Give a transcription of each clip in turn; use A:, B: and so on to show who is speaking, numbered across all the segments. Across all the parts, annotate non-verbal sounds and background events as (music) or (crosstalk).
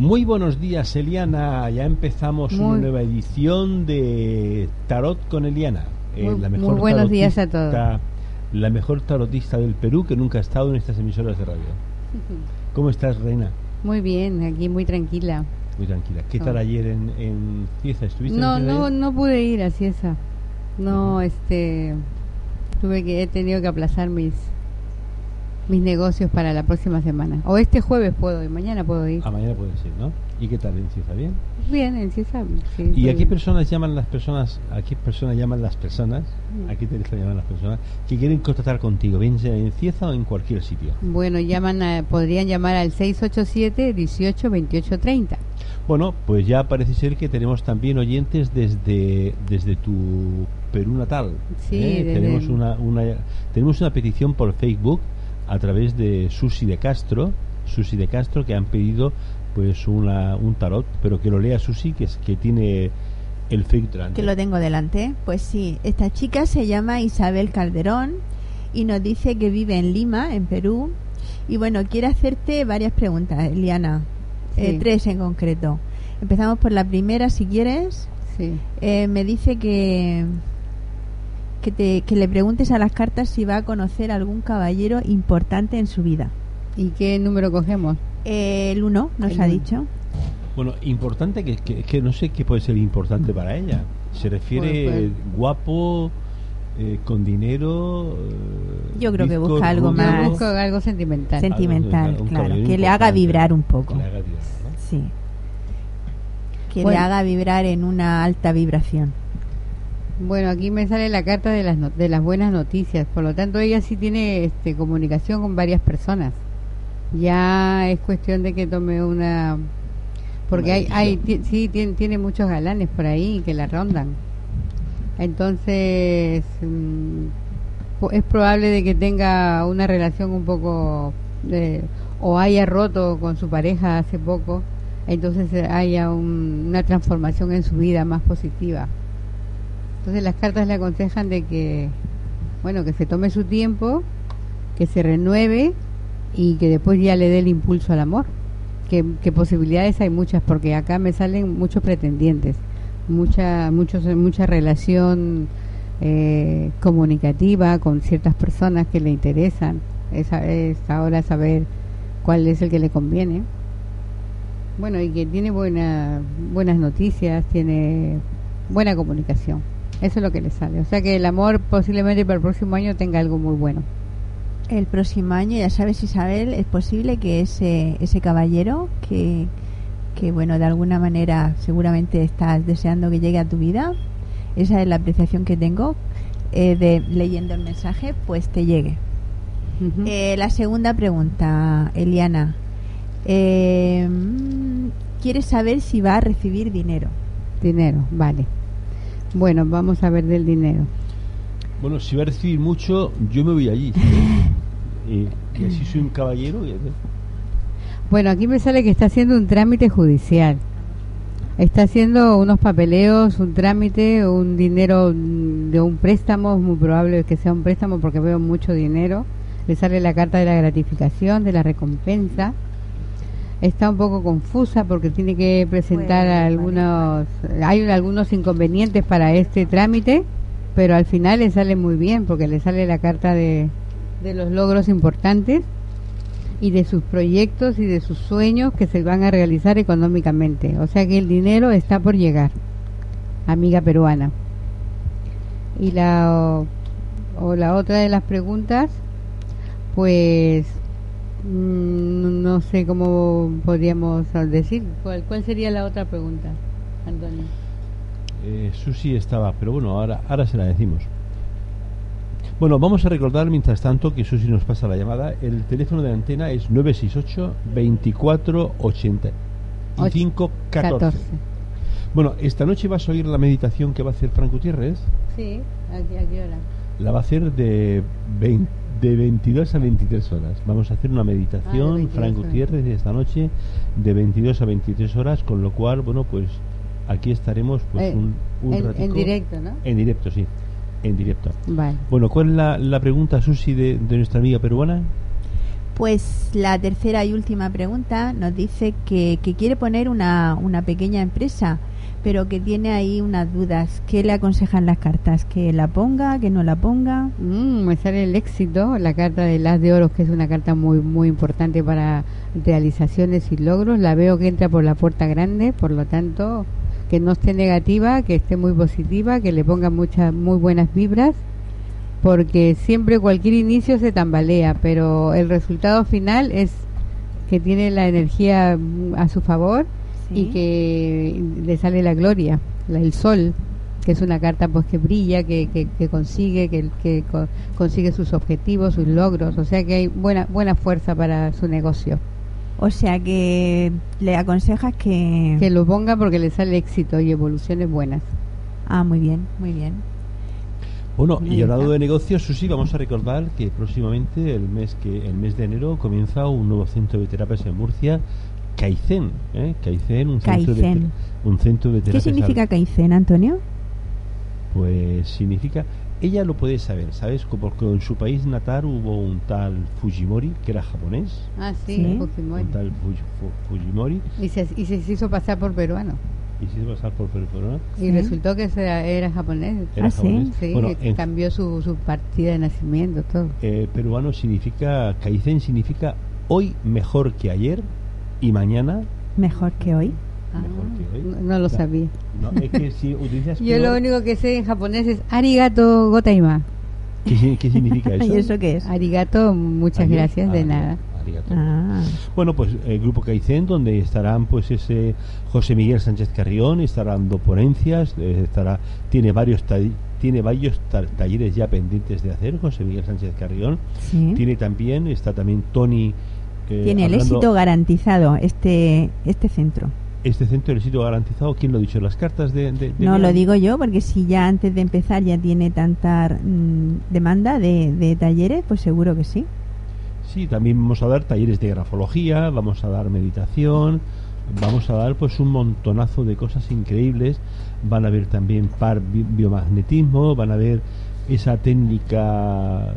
A: Muy buenos días, Eliana. Ya empezamos una nueva edición de Tarot con Eliana. Eh,
B: Muy- muy buenos días a todos.
A: La mejor tarotista del Perú que nunca ha estado en estas emisoras de radio. (laughs) ¿Cómo estás, Reina?
B: Muy bien, aquí muy tranquila.
A: Muy tranquila. ¿Qué
B: Oh.
A: tal ayer en, en Cieza? ¿Estuviste
B: No,
A: en Cieza
B: no, no pude ir así esa. No, este, tuve que he tenido que aplazar mis mis negocios para la próxima semana. O este jueves puedo ir, mañana puedo ir.
A: Ah, mañana puedes ir, ¿no? ¿Y qué tal en Cieza? ¿Bien?
B: Bien, en Ciesa, sí,
A: ¿Y a qué personas llaman las personas? ¿A qué personas llaman las personas? ¿A qué teléfono llaman las personas que quieren contactar contigo? Bien sea en Cieza o en cualquier sitio.
B: Bueno, llaman a- podrían llamar al 687 18 28 30.
A: Bueno, pues ya parece ser que tenemos también oyentes desde, desde tu Perú natal.
B: Sí,
A: ¿eh?
B: desde
A: tenemos una, una tenemos una petición por Facebook a través de Susi de Castro, Susi de Castro que han pedido pues una, un tarot, pero que lo lea Susi que es que tiene el delante.
C: que lo tengo delante. Pues sí, esta chica se llama Isabel Calderón y nos dice que vive en Lima, en Perú. Y bueno, quiere hacerte varias preguntas, Eliana. Eh, tres en concreto. Empezamos por la primera, si quieres.
B: Sí.
C: Eh, me dice que, que, te, que le preguntes a las cartas si va a conocer algún caballero importante en su vida.
B: ¿Y qué número cogemos?
C: Eh, el uno nos
B: El
C: ha
B: uno.
C: dicho.
A: Bueno, importante que, que, que no sé qué puede ser importante para ella. Se refiere
B: Pues, pues.
A: guapo, eh, con dinero. eh,
C: Yo creo que
A: bizco,
C: busca algo
A: rubio,
B: Yo
C: más
B: busco algo sentimental.
C: Sen- sentimental,
A: un
C: claro, que le haga vibrar un poco.
A: que le haga vibrar, ¿no?
C: Sí. Que
B: Bueno.
C: le haga vibrar en una alta vibración.
B: Bueno, aquí me sale la carta de las no- de las buenas noticias, por lo tanto ella sí tiene este, comunicación con varias personas. Ya es cuestión de que tome una porque
A: Una
B: hay, hay sí tiene, tiene muchos galanes por ahí que la rondan. Entonces mm, es probable de que tenga una relación un poco de- o haya roto con su pareja hace poco, entonces haya un- una transformación en su vida más positiva. Entonces las cartas le aconsejan de que, bueno, que se tome su tiempo, que se renueve y que después ya le dé el impulso al amor. Que, que posibilidades hay muchas, porque acá me salen muchos pretendientes, mucha, muchos, mucha relación eh, comunicativa con ciertas personas que le interesan. Es, es ahora saber cuál es el que le conviene. Bueno, y que tiene buena, buenas noticias, tiene buena comunicación. Eso es lo que le sale. O sea que el amor posiblemente para el próximo año tenga algo muy bueno.
C: El próximo año, ya sabes, Isabel, es posible que ese, ese caballero que, que, bueno, de alguna manera seguramente estás deseando que llegue a tu vida, esa es la apreciación que tengo eh, de leyendo el mensaje, pues te llegue. Eh, la segunda pregunta, Eliana. Eh, mm, ¿Quieres saber si va a recibir dinero?
B: Dinero, vale. Bueno, vamos a ver del dinero.
A: Bueno, si va a recibir mucho, yo me voy allí. y, (laughs) y así soy un caballero. y-
B: Bueno, aquí me sale que está haciendo un trámite judicial. Está haciendo unos papeleos, un trámite, un dinero de un préstamo, es muy probable que sea un préstamo porque veo mucho dinero. Le sale la carta de la gratificación, de la recompensa. Está un poco confusa porque tiene que presentar
C: Bueno,
B: algunos, hay algunos inconvenientes para este trámite, pero al final le sale muy bien porque le sale la carta de, de los logros importantes y de sus proyectos y de sus sueños que se van a realizar económicamente. O sea que el dinero está por llegar, amiga peruana. Y la, o, o la otra de las preguntas, pues no sé cómo podríamos decir. ¿Cuál, cuál sería la otra pregunta, Antonio?
A: Eh, Susi estaba, pero bueno, ahora, ahora se la decimos. Bueno, vamos a recordar mientras tanto que Susi nos pasa la llamada. El teléfono de antena es 968 24 85 14. Bueno, esta noche vas a oír la meditación que va a hacer Frank Gutiérrez.
B: Sí, ¿a qué, a qué hora?
A: La va a hacer de, 20 de 22 a 23 horas. Vamos a hacer una meditación,
B: Ah, de 22
A: Frank. Gutiérrez, esta noche de 22 a 23 horas, con lo cual, bueno, pues aquí estaremos pues
B: Eh,
A: un, un
B: en,
A: ratico.
B: en directo, ¿no?
A: En directo, sí. En directo.
B: Vale.
A: Bueno, ¿cuál es la, la pregunta, Susi, de, de nuestra amiga peruana?
C: Pues la tercera y última pregunta nos dice que, que quiere poner una, una pequeña empresa, pero que tiene ahí unas dudas. ¿Qué le aconsejan las cartas? ¿Que la ponga? ¿Que no la ponga?
B: Mm, me sale el éxito, la carta de las de oros, que es una carta muy muy importante para realizaciones y logros. La veo que entra por la puerta grande, por lo tanto, que no esté negativa, que esté muy positiva, que le ponga muchas muy buenas vibras, porque siempre cualquier inicio se tambalea, pero el resultado final es que tiene la energía mm, a su favor y que le sale la gloria, la- el sol, que es una carta pues que brilla, que, que, que consigue, que, que co- consigue sus objetivos, sus logros, o sea que hay buena buena fuerza para su negocio.
C: O sea que le aconsejas que...
B: Que lo ponga porque le sale éxito y evoluciones buenas.
C: Ah, muy bien, muy bien.
A: Bueno, y hablando de negocios, Susi, vamos a recordar que próximamente, el mes que el mes de enero, comienza un nuevo centro de terapias en Murcia, Kaizen, ¿eh? Kaizen, un centro de
C: Kaizen.
A: te- un centro de
C: ¿Qué significa Kaizen, Antonio?
A: Pues significa, ella lo puede saber, ¿sabes? Como Porque en su país natal hubo un tal Fujimori, que era japonés,
B: Ah, sí,
C: Sí.
B: Fujimori.
A: un tal Fuji- Fu- Fujimori,
B: Y se, y se hizo pasar por peruano.
A: y se hizo pasar por peruano.
B: Y
C: Sí.
B: resultó que se- era japonés.
A: Era
C: Ah, sí.
A: japonés.
B: Sí,
A: Bueno, en-
B: cambió su, su partida de nacimiento, todo.
A: eh, peruano significa, Kaizen significa hoy mejor que ayer y mañana
C: Mejor que hoy.
A: mejor que hoy.
B: Ah, no, no lo sabía.
A: No, es que si utilizas (laughs)
B: Yo
A: peor,
B: lo único que sé en japonés es arigato gotaima.
A: ¿qué, si- qué significa (laughs) eso?
C: ¿Y eso qué es?
B: Arigato, muchas
A: Ari-
B: gracias, de
A: ari-
B: nada.
A: arigato.
C: Ah,
A: Bueno, pues el grupo Kaizen, donde estarán pues ese José Miguel Sánchez Carrión, estará dando ponencias, eh, estará tiene varios tiene varios ta- talleres ya pendientes de hacer José Miguel Sánchez Carrión.
C: sí.
A: Tiene también está también Tony eh,
C: Tiene el éxito garantizado este este centro.
A: este centro del sitio garantizado. ¿Quién lo ha dicho? Las cartas de, de- de
C: No
A: León?
C: lo digo yo, porque si ya antes de empezar ya tiene tanta mm, demanda de, de talleres, pues seguro que sí.
A: Sí, también vamos a dar talleres de grafología, vamos a dar meditación, vamos a dar pues un montonazo de cosas increíbles. Van a ver también par bi- biomagnetismo, van a ver esa técnica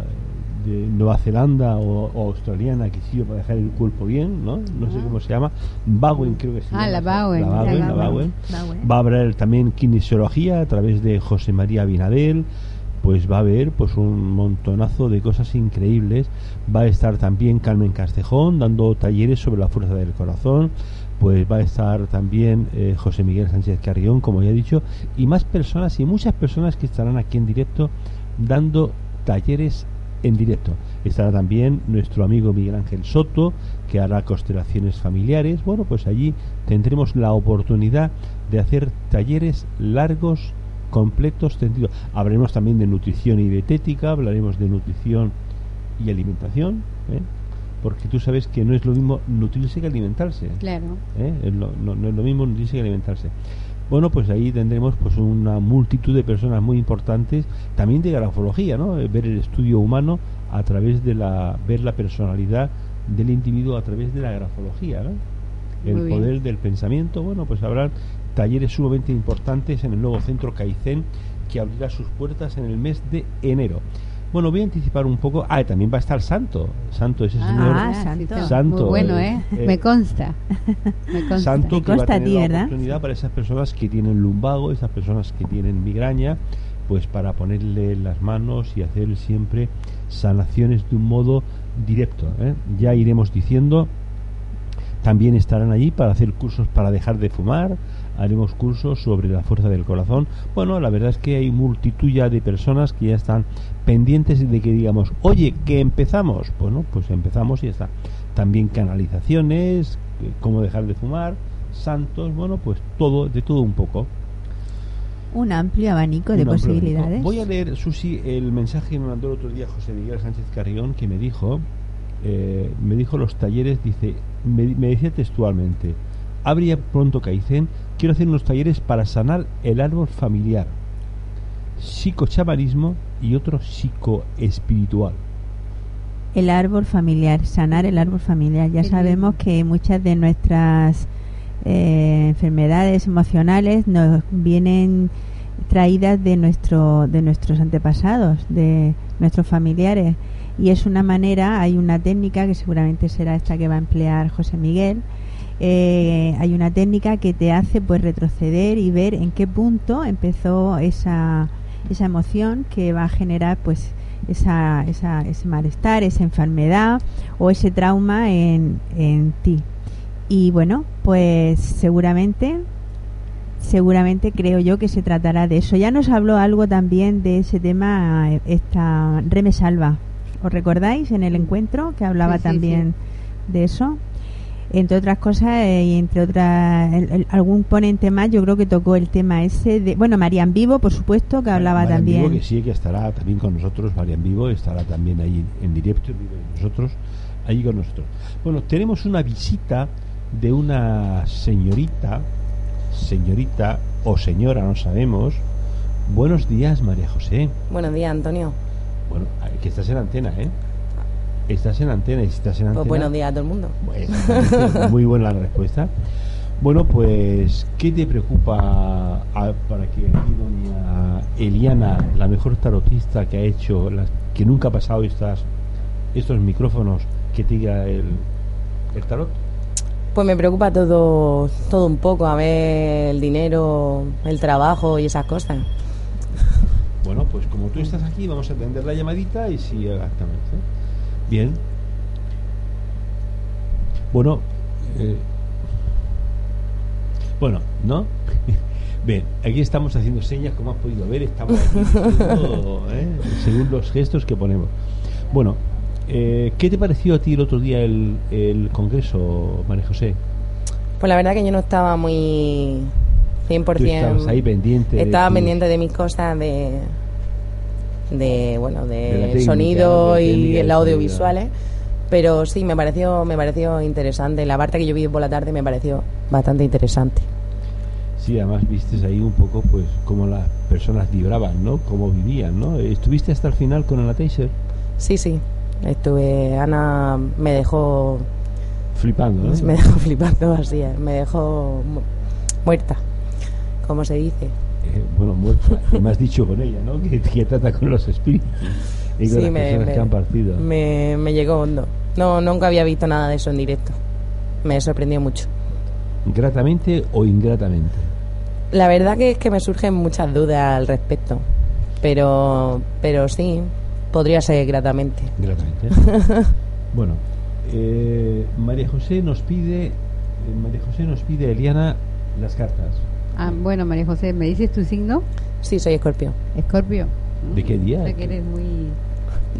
A: de Nueva Zelanda o, o australiana que sirve para dejar el cuerpo bien, ¿no? No sé
B: Ah.
A: cómo se llama. Bowen creo que se
B: Ah,
A: llama.
B: la Bowen.
A: La
B: La
A: Bowen, la
C: Bowen.
A: Bowen.
C: Bowen.
A: Va a haber también kinesiología a través de José María Binadel, pues va a haber pues un montonazo de cosas increíbles. Va a estar también Carmen Castejón dando talleres sobre la fuerza del corazón. Pues va a estar también eh, José Miguel Sánchez Carrión, como ya he dicho, y más personas y muchas personas que estarán aquí en directo dando talleres en directo. Estará también nuestro amigo Miguel Ángel Soto, que hará constelaciones familiares. Bueno, pues allí tendremos la oportunidad de hacer talleres largos, completos, tendidos. Hablaremos también de nutrición y dietética, hablaremos de nutrición y alimentación, ¿eh? porque tú sabes que no es lo mismo nutrirse que alimentarse.
B: Claro.
A: ¿eh? No es lo mismo nutrirse que alimentarse. Bueno, pues ahí tendremos pues una multitud de personas muy importantes, también de grafología, ¿no? Eh, Ver el estudio humano a través de la ver la personalidad del individuo a través de la grafología, ¿no? El
B: Muy bien.
A: poder del pensamiento, bueno, pues habrá talleres sumamente importantes en el nuevo centro Kaizen que abrirá sus puertas en el mes de enero. Bueno, voy a anticipar un poco. Ah, también va a estar Santo. Santo, ese señor.
C: Ah, santo.
B: Muy bueno,
A: eh,
B: ¿eh?
A: eh,
B: Me consta. (laughs) Me consta.
A: Santo que va a
C: consta a
A: tener
C: ti,
A: la
C: ¿verdad?
A: oportunidad para esas personas que tienen lumbago, esas personas que tienen migraña, pues para ponerle las manos y hacer siempre sanaciones de un modo directo. ¿eh? Ya iremos diciendo. También estarán allí para hacer cursos para dejar de fumar. Haremos cursos sobre la fuerza del corazón. Bueno, la verdad es que hay multitud ya de personas que ya están pendientes de que digamos, oye, que empezamos. Bueno, pues empezamos y ya está. También canalizaciones, eh, cómo dejar de fumar, santos, bueno, pues todo, de todo un poco.
C: Un amplio abanico de
A: amplio
C: posibilidades.
A: abanico. Voy a leer, Susi, el mensaje que me mandó el otro día José Miguel Sánchez Carrión, que me dijo, eh, me dijo los talleres, dice, me, me decía textualmente, habría pronto Kaizen, quiero hacer unos talleres para sanar el árbol familiar, psicochamanismo y otro psicoespiritual.
C: El árbol familiar, sanar el árbol familiar. Ya sabemos que muchas de nuestras eh, enfermedades emocionales nos vienen traídas de nuestro de nuestros antepasados, de nuestros familiares y es una manera, hay una técnica que seguramente será esta que va a emplear José Miguel, eh, hay una técnica que te hace pues retroceder y ver en qué punto empezó esa, esa emoción que va a generar pues esa, esa, ese malestar, esa enfermedad o ese trauma en, en ti. Y bueno, pues seguramente seguramente creo yo que se tratará de eso. Ya nos habló algo también de ese tema esta Reme Salva. ¿Os recordáis en el encuentro que hablaba también de eso? Entre otras cosas, eh, y entre otras, algún ponente más, yo creo que tocó el tema ese de. Bueno, Marian Vivo, por supuesto, que hablaba también.
A: Vivo, que sí, que estará también con nosotros. Marian Vivo estará también ahí en directo, nosotros, ahí con nosotros. Bueno, tenemos una visita de una señorita señorita o señora, no sabemos. Buenos días, María José.
D: Buenos días, Antonio.
A: Bueno, que estás en antena, ¿eh? Estás en antena y estás en pues antena.
D: buenos días a todo el mundo.
A: muy buena la respuesta. Bueno, pues, ¿qué te preocupa para que aquí doña Eliana, la mejor tarotista que ha hecho, la, que nunca ha pasado estas, estos micrófonos, que te diga el, el tarot?
D: Pues me preocupa todo, todo un poco, a ver el dinero, el trabajo y esas cosas.
A: Bueno, pues como tú estás aquí, vamos a atender la llamadita y sí, exactamente. Bien. Bueno, eh, bueno, ¿no? (laughs) Bien, aquí estamos haciendo señas, como has podido ver, estamos aquí, (laughs) ¿eh? según los gestos que ponemos. Bueno, eh, ¿Qué te pareció a ti el otro día el, el Congreso, María José?
D: Pues la verdad que yo no estaba muy 100%.
A: ¿Tú estabas ahí pendiente.
D: Estaba pendiente de mis cosas de. De bueno, de, sonido y el audiovisuales. Pero sí, me pareció, me pareció interesante. La parte que yo vi por la tarde me pareció bastante interesante.
A: Sí, además viste ahí un poco, pues, cómo las personas vibraban, ¿no? Cómo vivían, ¿no? ¿Estuviste hasta el final con el Taser?
D: Sí, sí. Estuve, Ana me dejó
A: flipando, ¿no? (laughs)
D: Me dejó flipando, así me dejó muerta, como se dice.
A: Eh, bueno, muerta, (laughs) me has dicho con ella, ¿no? Que, trata con los espíritus y con las me, personas que han partido.
D: Me, me llegó hondo. No, nunca había visto nada de eso en directo. Me sorprendió mucho.
A: ¿Gratamente o ingratamente?
D: La verdad que es que me surgen muchas dudas al respecto. Pero, pero sí, Podría ser gratamente.
A: Gratamente. (laughs) bueno, eh, María José nos pide, eh, María José nos pide, Eliana, las cartas.
B: Ah, bueno, María José, ¿me dices tu signo?
D: Sí, soy Escorpio.
B: Escorpio.
A: ¿De qué día?
B: que eres muy...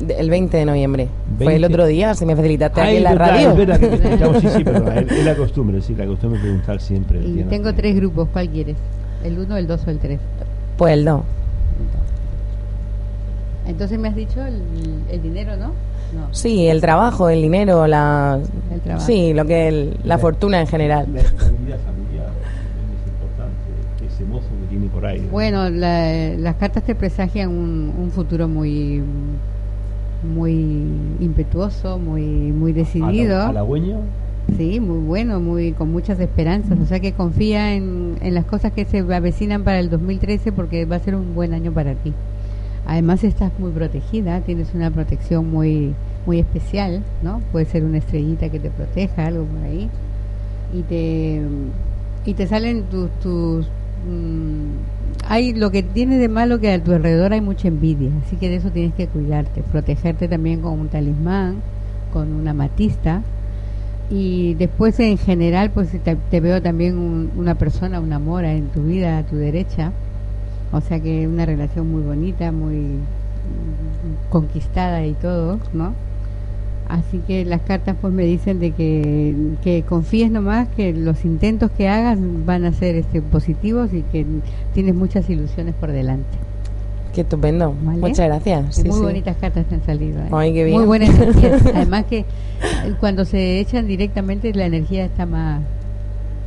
D: el 20 de noviembre. Fue el otro día, si me facilitaste aquí en la radio.
A: Es verdad que sí, sí, (laughs) pero es la costumbre, sí, la costumbre preguntar siempre.
B: Y tengo tres grupos, ¿cuál quieres? ¿El 1, el 2 o el 3?
D: Pues el 2.
B: Entonces me has dicho el, dinero, ¿no?
D: Sí, el trabajo, el dinero, la... El trabajo. Sí, lo que la, fortuna en general. La estabilidad familiar
B: ese mozo que tiene por ahí. Bueno, las cartas te presagian un, futuro muy muy impetuoso, muy muy decidido.
A: ¿Halagüeño?
B: Sí, muy bueno, muy con muchas esperanzas. O sea que confía en, en las cosas que se avecinan para el 2013 porque va a ser un buen año para ti. Además estás muy protegida, tienes una protección muy muy especial, ¿no? Puede ser una estrellita que te proteja, algo por ahí. Y te y te salen tus tus mm, hay lo que tiene de malo que a tu alrededor hay mucha envidia, así que de eso tienes que cuidarte, protegerte también con un talismán, con una matista y después en general pues te, veo también una persona, una mora en tu vida a tu derecha o sea que una relación muy bonita, muy conquistada y todo, ¿no? Así que las cartas pues me dicen de que, que confíes nomás que los intentos que hagas van a ser este, positivos y que tienes muchas ilusiones por delante.
D: Qué estupendo. Muchas gracias.
B: muy bonitas cartas te han salido.
D: ¿eh?
B: Muy buena (laughs) energía. Además que cuando se echan directamente la energía está más,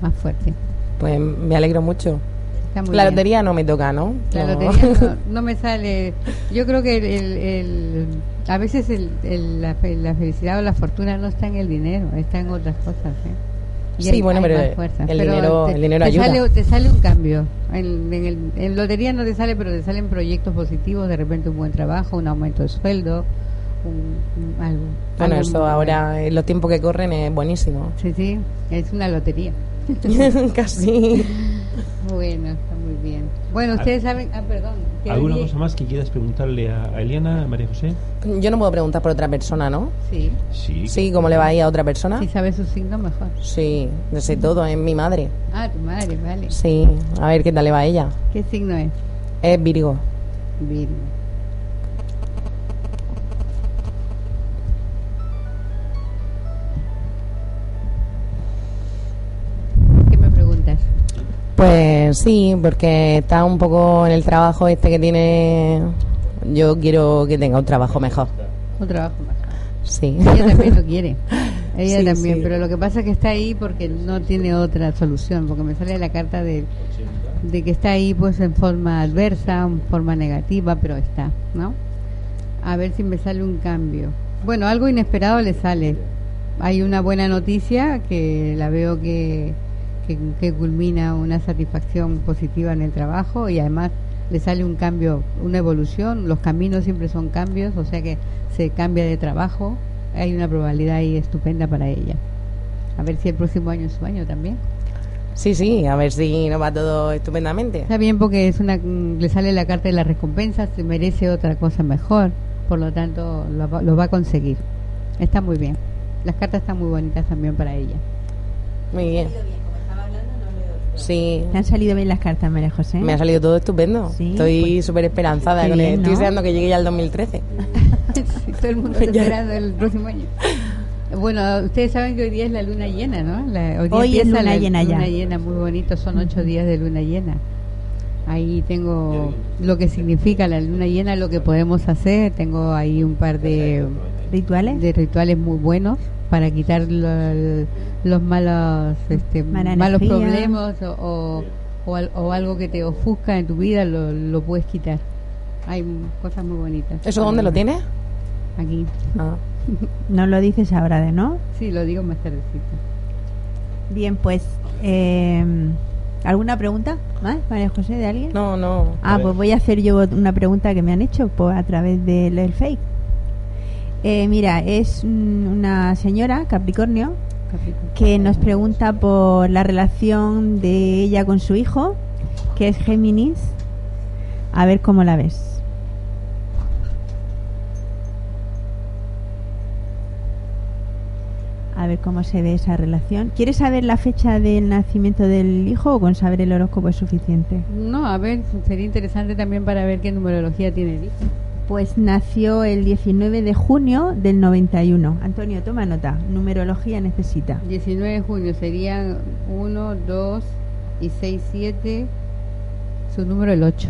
B: más fuerte.
D: Pues me alegro mucho la lotería no me toca, ¿no?
B: La lotería (laughs) no, me sale. Yo creo que el, a veces el, la, felicidad o la fortuna no está en el dinero, está en otras cosas. ¿eh?
D: sí, bueno, pero, el, dinero, el dinero ayuda.
B: Sale, te sale un cambio. En, en, en, lotería no te sale, pero te salen proyectos positivos, de repente un buen trabajo, un aumento de sueldo, algo.
D: Bueno, eso ahora, en los tiempos que corren, es buenísimo.
B: Sí, sí, es una lotería. (laughs)
D: Casi. (laughs)
B: Bueno, está muy bien. Bueno, ustedes saben. Ah, perdón.
A: ¿Alguna cosa más que quieras preguntarle a, Eliana, María José?
D: Yo no puedo preguntar por otra persona, ¿no?
B: Sí.
A: Sí.
D: Sí, ¿cómo le va a ir a otra persona?
B: Si sabe su signo, mejor.
D: Sí, de sé todo, es mi madre.
B: Ah, tu madre, vale.
D: Sí, a ver qué tal le va a ella.
B: ¿Qué signo es?
D: Es Virgo.
B: Virgo.
D: Pues sí, porque está un poco en el trabajo este que tiene. Yo quiero que tenga un trabajo mejor.
B: Un trabajo mejor.
D: Sí.
B: Ella también lo quiere. (laughs) Ella también, pero lo que pasa es que está ahí porque no tiene otra solución, porque me sale la carta de, de que está ahí pues en forma adversa, en forma negativa, pero está, ¿no? A ver si me sale un cambio. Bueno, algo inesperado le sale. Hay una buena noticia que la veo que que, culmina una satisfacción positiva en el trabajo y además le sale un cambio, una evolución, los caminos siempre son cambios, o sea que se cambia de trabajo, hay una probabilidad ahí estupenda para ella. A ver si el próximo año es su año también.
D: Sí, sí, a ver si nos va todo estupendamente.
B: Está bien porque es una, le sale la carta de la recompensa, se merece otra cosa mejor, por lo tanto lo, lo va a conseguir. Está muy bien. Las cartas están muy bonitas también para ella.
D: Muy bien. Sí.
C: ¿Te han salido bien las cartas, María José?
D: Me ha salido todo estupendo. Estoy pues, súper esperanzada con Estoy deseando que llegue ya el 2013. (laughs)
B: sí, todo el mundo está (laughs) esperando el próximo año. Bueno, ustedes saben que hoy día es la luna llena, ¿no?
C: hoy, es luna llena
B: ya. Luna llena, muy bonito, son ocho días de luna llena. Ahí tengo lo que significa la luna llena, lo que podemos hacer. Tengo ahí un par de
C: rituales,
B: de rituales muy buenos para quitar los malos este, malos problemas o, o, algo que te ofusca en tu vida lo, lo puedes quitar hay cosas muy bonitas
D: ¿eso dónde lo tienes?
B: aquí
C: ah. (laughs) no lo dices ahora de no
B: sí lo digo más tardecito
C: bien pues eh, ¿Alguna pregunta más, María José, de alguien?
D: No, no.
C: Ah, pues voy a hacer yo una pregunta que me han hecho por, a través del fake. Eh, mira, es una señora, Capricornio, que nos pregunta por la relación de ella con su hijo, que es Géminis. A ver cómo la ves. A ver cómo se ve esa relación. ¿Quieres saber la fecha del nacimiento del hijo o con saber el horóscopo es suficiente?
B: No, a ver, sería interesante también para ver qué numerología tiene el hijo.
C: Pues nació el 19 de junio del 91. Antonio, toma nota. Numerología necesita.
B: 19 de junio serían 1, 2 y 6, 7. Su número el 8.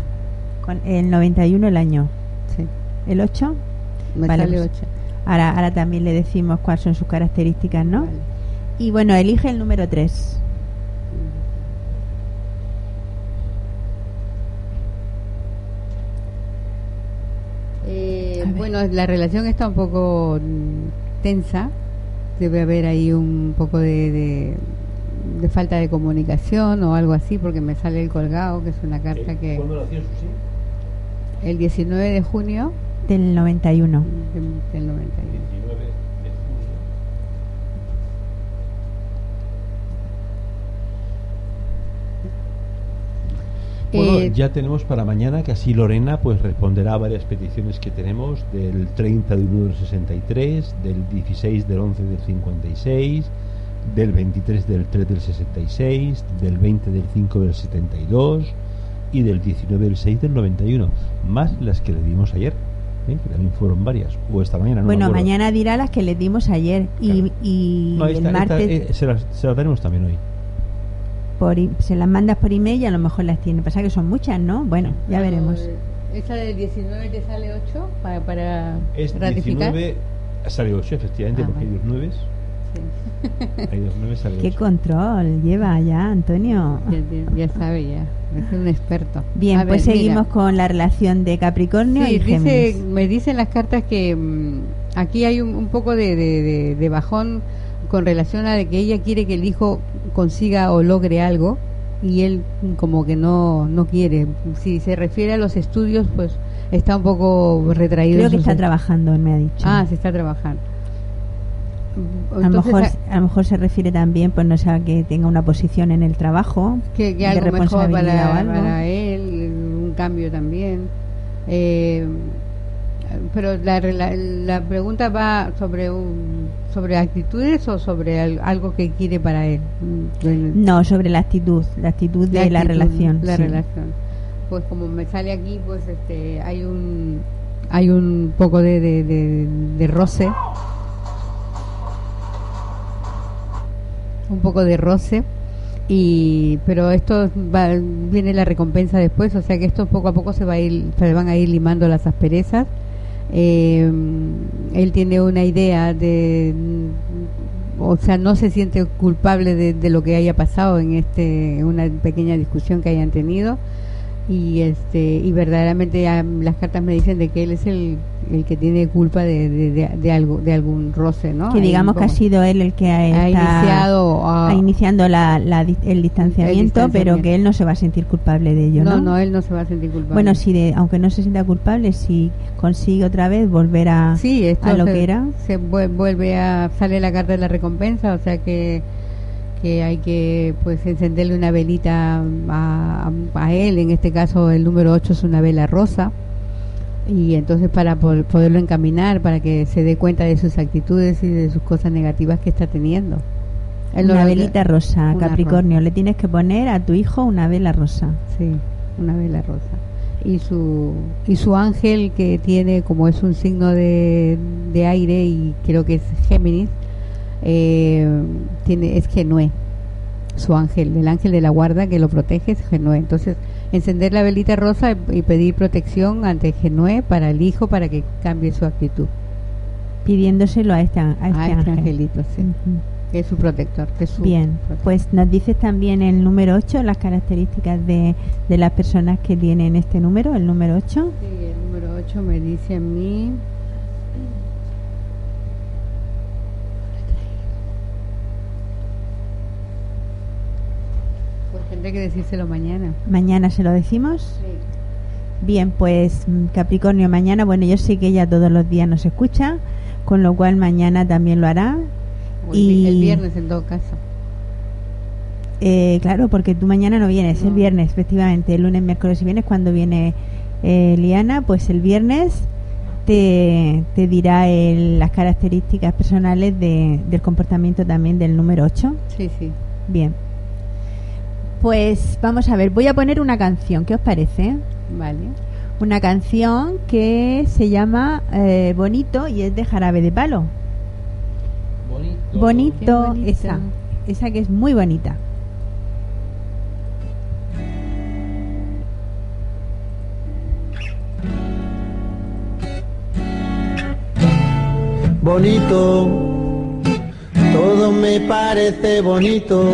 C: Con el 91 el año.
B: Sí.
C: ¿El 8?
B: Me vale, sale 8.
C: Pues ahora, ahora también le decimos cuáles son sus características, ¿no? Y bueno, elige el número 3.
B: Eh, bueno, la relación está un poco tensa. Debe haber ahí un poco de, de, falta de comunicación o algo así, porque me sale el colgado, que es una carta que...
A: ¿Cuándo nació Susi?
B: El 19 de junio.
C: Del 91.
B: del 91.
A: Bueno, eh, ya tenemos para mañana que así Lorena pues responderá a varias peticiones que tenemos del 30 del 1 del 63, del 16 del 11 del 56, del 23 del 3 del 66, del 20 del 5 del 72 y del 19 del 6 del 91, más las que le dimos ayer. ¿eh? que también fueron varias, o esta mañana.
C: bueno, mañana dirá las que le dimos ayer y, y el martes.
A: Eh, se, las, se las daremos también hoy
C: se las mandas por email y a lo mejor las tiene. Pasa que son muchas, ¿no? Bueno, ya veremos.
B: ¿Esa del 19 te sale 8 para, para
A: es
B: ratificar?
A: 19 sale 8, efectivamente, ah, porque hay dos 9. Sí. Hay dos 9, sale 8.
C: ¿Qué control lleva ya, Antonio?
B: Ya, sabe, ya. Es un experto.
C: Bien, pues seguimos con la relación de Capricornio y
B: dice, Me dicen las cartas que mm, aquí hay un, un poco de, de, de bajón con relación a que ella quiere que el hijo consiga o logre algo y él como que no, no quiere. Si se refiere a los estudios, pues está un poco retraído.
C: Creo que está trabajando, me ha dicho.
B: Ah, se está trabajando.
C: a, lo mejor, a, lo mejor se refiere también, pues no sé, que tenga una posición en el trabajo.
B: Que, que algo mejor para, para, él, un cambio también. Eh, pero la, la, pregunta va sobre un, sobre actitudes o sobre algo que quiere para él.
C: No, sobre la actitud, la actitud de la, relación.
B: La relación. Pues como me sale aquí, pues este, hay un hay un poco de, de, de, roce, un poco de roce y pero esto va, viene la recompensa después o sea que esto poco a poco se va a ir se van a ir limando las asperezas eh, él tiene una idea de, o sea, no se siente culpable de, de lo que haya pasado en este, una pequeña discusión que hayan tenido. Y este y verdaderamente las cartas me dicen de que él es el, el que tiene culpa de, de, algo de algún roce no
C: que digamos que ha sido él el que ha, iniciado ha iniciando la, el, distanciamiento pero que él no se va a sentir culpable de ello no
B: no, no él no se va a sentir culpable.
C: Bueno si de, aunque no se sienta culpable si consigue otra vez volver a,
B: sí,
C: a lo que era.
B: se vuelve a sale la carta de la recompensa o sea que que hay que pues encenderle una velita a, a, él, en este caso el número 8 es una vela rosa, y entonces para poderlo encaminar, para que se dé cuenta de sus actitudes y de sus cosas negativas que está teniendo.
C: una velita rosa, Capricornio, le tienes que poner a tu hijo una vela rosa.
B: Sí, una vela rosa. Y su, y su ángel que tiene, como es un signo de, de aire y creo que es Géminis, eh, tiene, es Genué, su ángel, el ángel de la guarda que lo protege es Genué. Entonces, encender la velita rosa y, pedir protección ante Genué para el hijo para que cambie su actitud.
C: Pidiéndoselo a este, a este,
B: este angelito, sí. Que es su protector.
C: Bien, pues nos dices también el número 8, las características de, de las personas que tienen este número, el número 8. Sí,
B: el número 8 me dice a mí Tendré que decírselo mañana.
C: ¿Mañana se lo decimos? Sí. Bien, pues mm, Capricornio, mañana, bueno, yo sé que ella todos los días nos escucha, con lo cual mañana también lo hará.
B: y el viernes en todo caso.
C: Eh, claro, porque tú mañana no vienes, el viernes, efectivamente, el lunes, miércoles y viernes cuando viene eh, Liana, pues el viernes te, te dirá las características personales de, del comportamiento también del número 8.
B: Sí, sí.
C: Bien. Pues vamos a ver, voy a poner una canción, ¿qué os parece?
B: Vale.
C: Una canción que se llama eh, Bonito y es de Jarabe de Palo. Bonito. Bonito, esa. Esa que es muy bonita.
E: Bonito, todo me parece bonito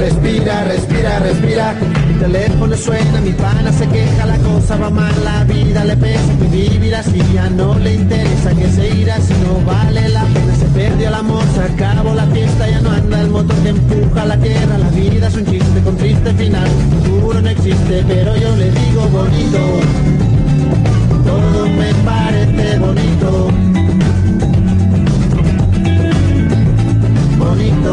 E: Respira, respira, respira. Teléfono suena, mi pana se queja, la cosa va mal, la vida le pesa, vivir así ya no le interesa, que se irá. Si no vale la pena, se perdió el amor, se acabó la fiesta, ya no anda el motor que empuja la tierra, la vida es un chiste con triste final, futuro no existe, pero yo le digo bonito, todo me parece bonito. Bonito,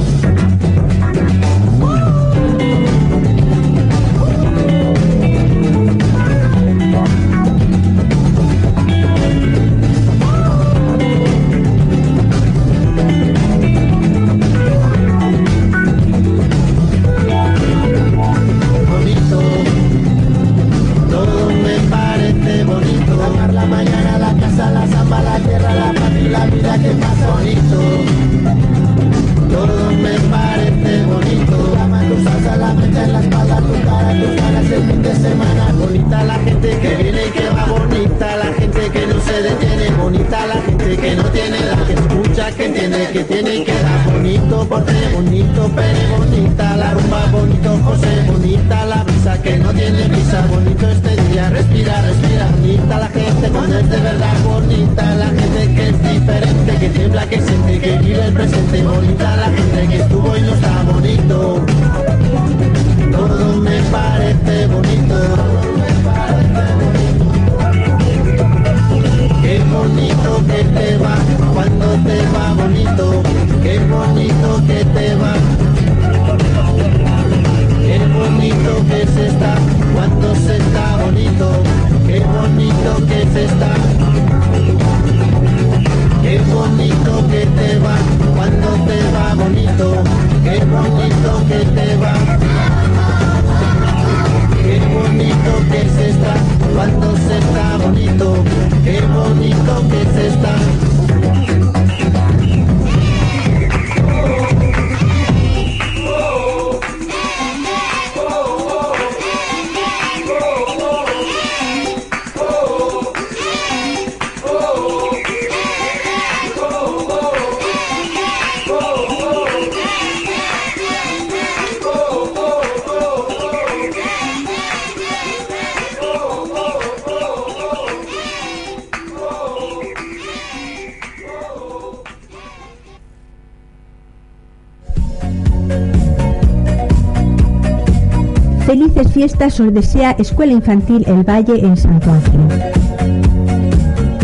E: va.
C: fiestas os desea Escuela Infantil El Valle en Santo Ángel.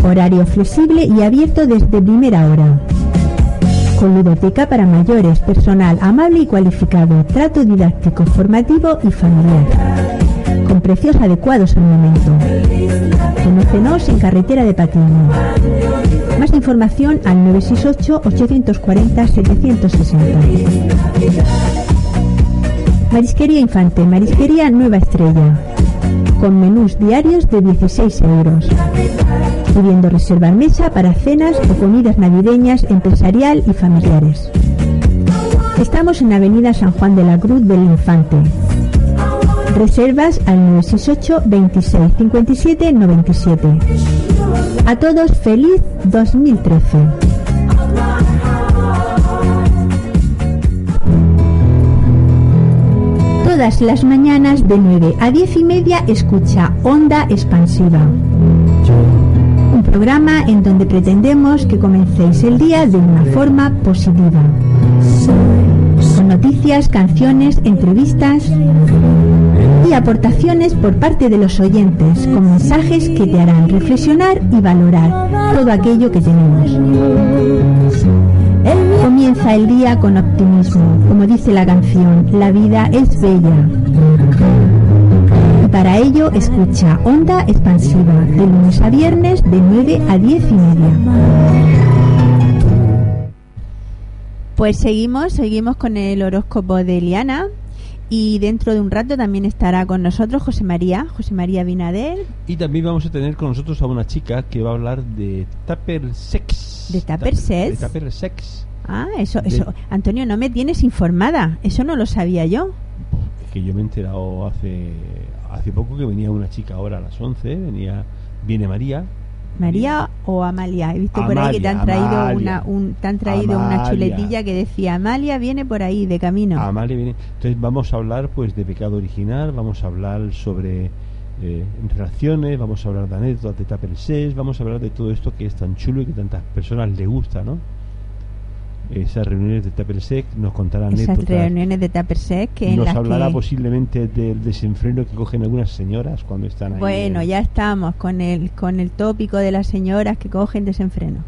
C: Horario flexible y abierto desde primera hora. Con ludoteca para mayores, personal amable y cualificado, trato didáctico, formativo y familiar. Con precios adecuados al momento. Conócenos en Carretera de Patiño. Más información al 968 840 760. Marisquería Infante, Marisquería Nueva Estrella, con menús diarios de 16 euros. Pudiendo reservar mesa para cenas o comidas navideñas, empresarial y familiares. Estamos en Avenida San Juan de la Cruz del Infante. Reservas al 968 26 57 97. A todos feliz 2013. Todas las mañanas de 9 a 10 y media escucha Onda Expansiva. Un programa en donde pretendemos que comencéis el día de una forma positiva. Con noticias, canciones, entrevistas y aportaciones por parte de los oyentes, con mensajes que te harán reflexionar y valorar todo aquello que tenemos. Comienza el día con optimismo, como dice la canción, la vida es bella. Y para ello escucha Onda Expansiva, de lunes a viernes de 9 a 10 y media.
F: Pues seguimos, seguimos con el horóscopo de Liana. Y dentro de un rato también estará con nosotros José María, José María Binader.
A: Y también vamos a tener con nosotros a una chica que va a hablar de Tupper Sex.
F: ¿De Tupper Sex?
A: De Tupper Sex.
F: Ah, eso, eso. Antonio, no me tienes informada. Eso no lo sabía yo.
A: Es que yo me he enterado hace, hace poco que venía una chica ahora a las 11. Venía, viene María.
F: María o Amalia. He visto por ahí que te han traído, una, un, te han traído una chuletilla que decía Amalia viene por ahí de camino.
A: Amalia viene. Entonces vamos a hablar pues de pecado original, vamos a hablar sobre eh, relaciones, vamos a hablar de anécdotas de Tupper vamos a hablar de todo esto que es tan chulo y que tantas personas le gusta, ¿no? Esas reuniones de Tapersec, nos contará
C: Esas
A: anécdotas.
C: reuniones de Tapersec que en
A: nos
C: las
A: hablará
C: que-
A: posiblemente del desenfreno que cogen algunas señoras cuando están ahí.
C: Bueno, ya estamos con el con el tópico de las señoras que cogen desenfreno.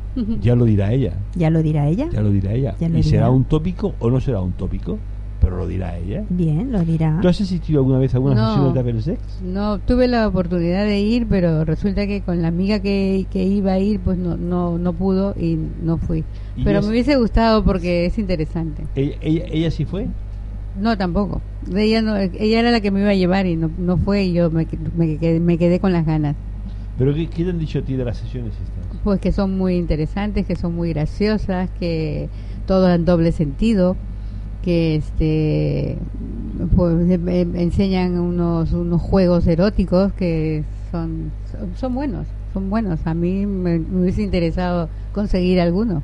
A: Ya lo dirá ella.
C: Ya lo dirá ella.
A: Ya lo dirá ella.
C: Lo
A: y será
C: dirá.
A: un tópico o no será un tópico, pero lo dirá ella.
C: Bien, lo dirá.
A: ¿Tú has asistido alguna vez a alguna
B: No.
A: sesión de Tapersec?
B: No tuve la oportunidad de ir, pero resulta que con la amiga que, que iba a ir, pues no, no, no pudo y no fui.
A: ¿Y
B: Pero
A: es-
B: me hubiese gustado porque es interesante.
A: ¿Ella, ella, ella sí fue?
B: No, tampoco. Ella no, ella era la que me iba a llevar y no, no fue y yo me, me, quedé, me quedé con las ganas.
A: ¿Pero qué, qué te han dicho a ti de las sesiones estas?
B: Pues que son muy interesantes, que son muy graciosas, que todo en doble sentido, que este pues em- em- enseñan unos unos juegos eróticos que son son, buenos, son buenos. A mí me, me hubiese interesado conseguir alguno,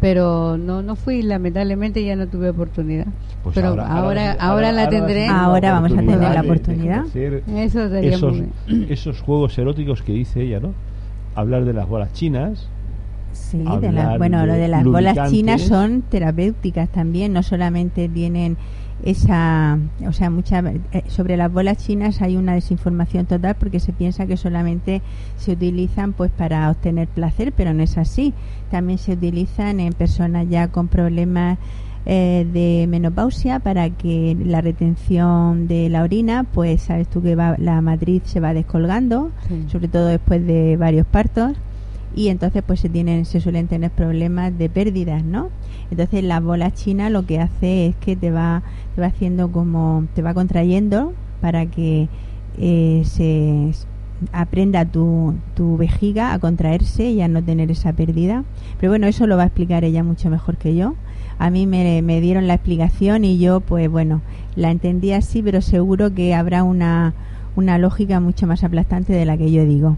B: pero no no fui, lamentablemente ya no tuve oportunidad.
A: Pues
B: pero ahora ahora, la tendré.
C: Ahora vamos a tener la
A: de- de
C: oportunidad.
A: conocer
B: Eso sería
A: esos,
B: muy bien. (clears throat)
A: esos juegos eróticos que dice ella, ¿no? Hablar de las bolas chinas.
C: Sí, de las, bueno,
A: de
C: lo de las bolas chinas son terapéuticas también, no solamente tienen esa, o sea, mucha, eh, sobre las bolas chinas hay una desinformación total porque se piensa que solamente se utilizan pues para obtener placer, pero no es así. También se utilizan en personas ya con problemas eh, de menopausia para que la retención de la orina, pues sabes tú que va, la matriz se va descolgando,
B: Sí.
C: sobre todo después de varios partos y entonces pues se tienen se suelen tener problemas de pérdidas no entonces la bola china lo que hace es que te va te va haciendo como te va contrayendo para que eh, se aprenda tu, tu vejiga a contraerse y a no tener esa pérdida. Pero bueno eso lo va a explicar ella mucho mejor que yo. A mí me, me dieron la explicación y yo pues bueno la entendí así pero seguro que habrá una una lógica mucho más aplastante de la que yo digo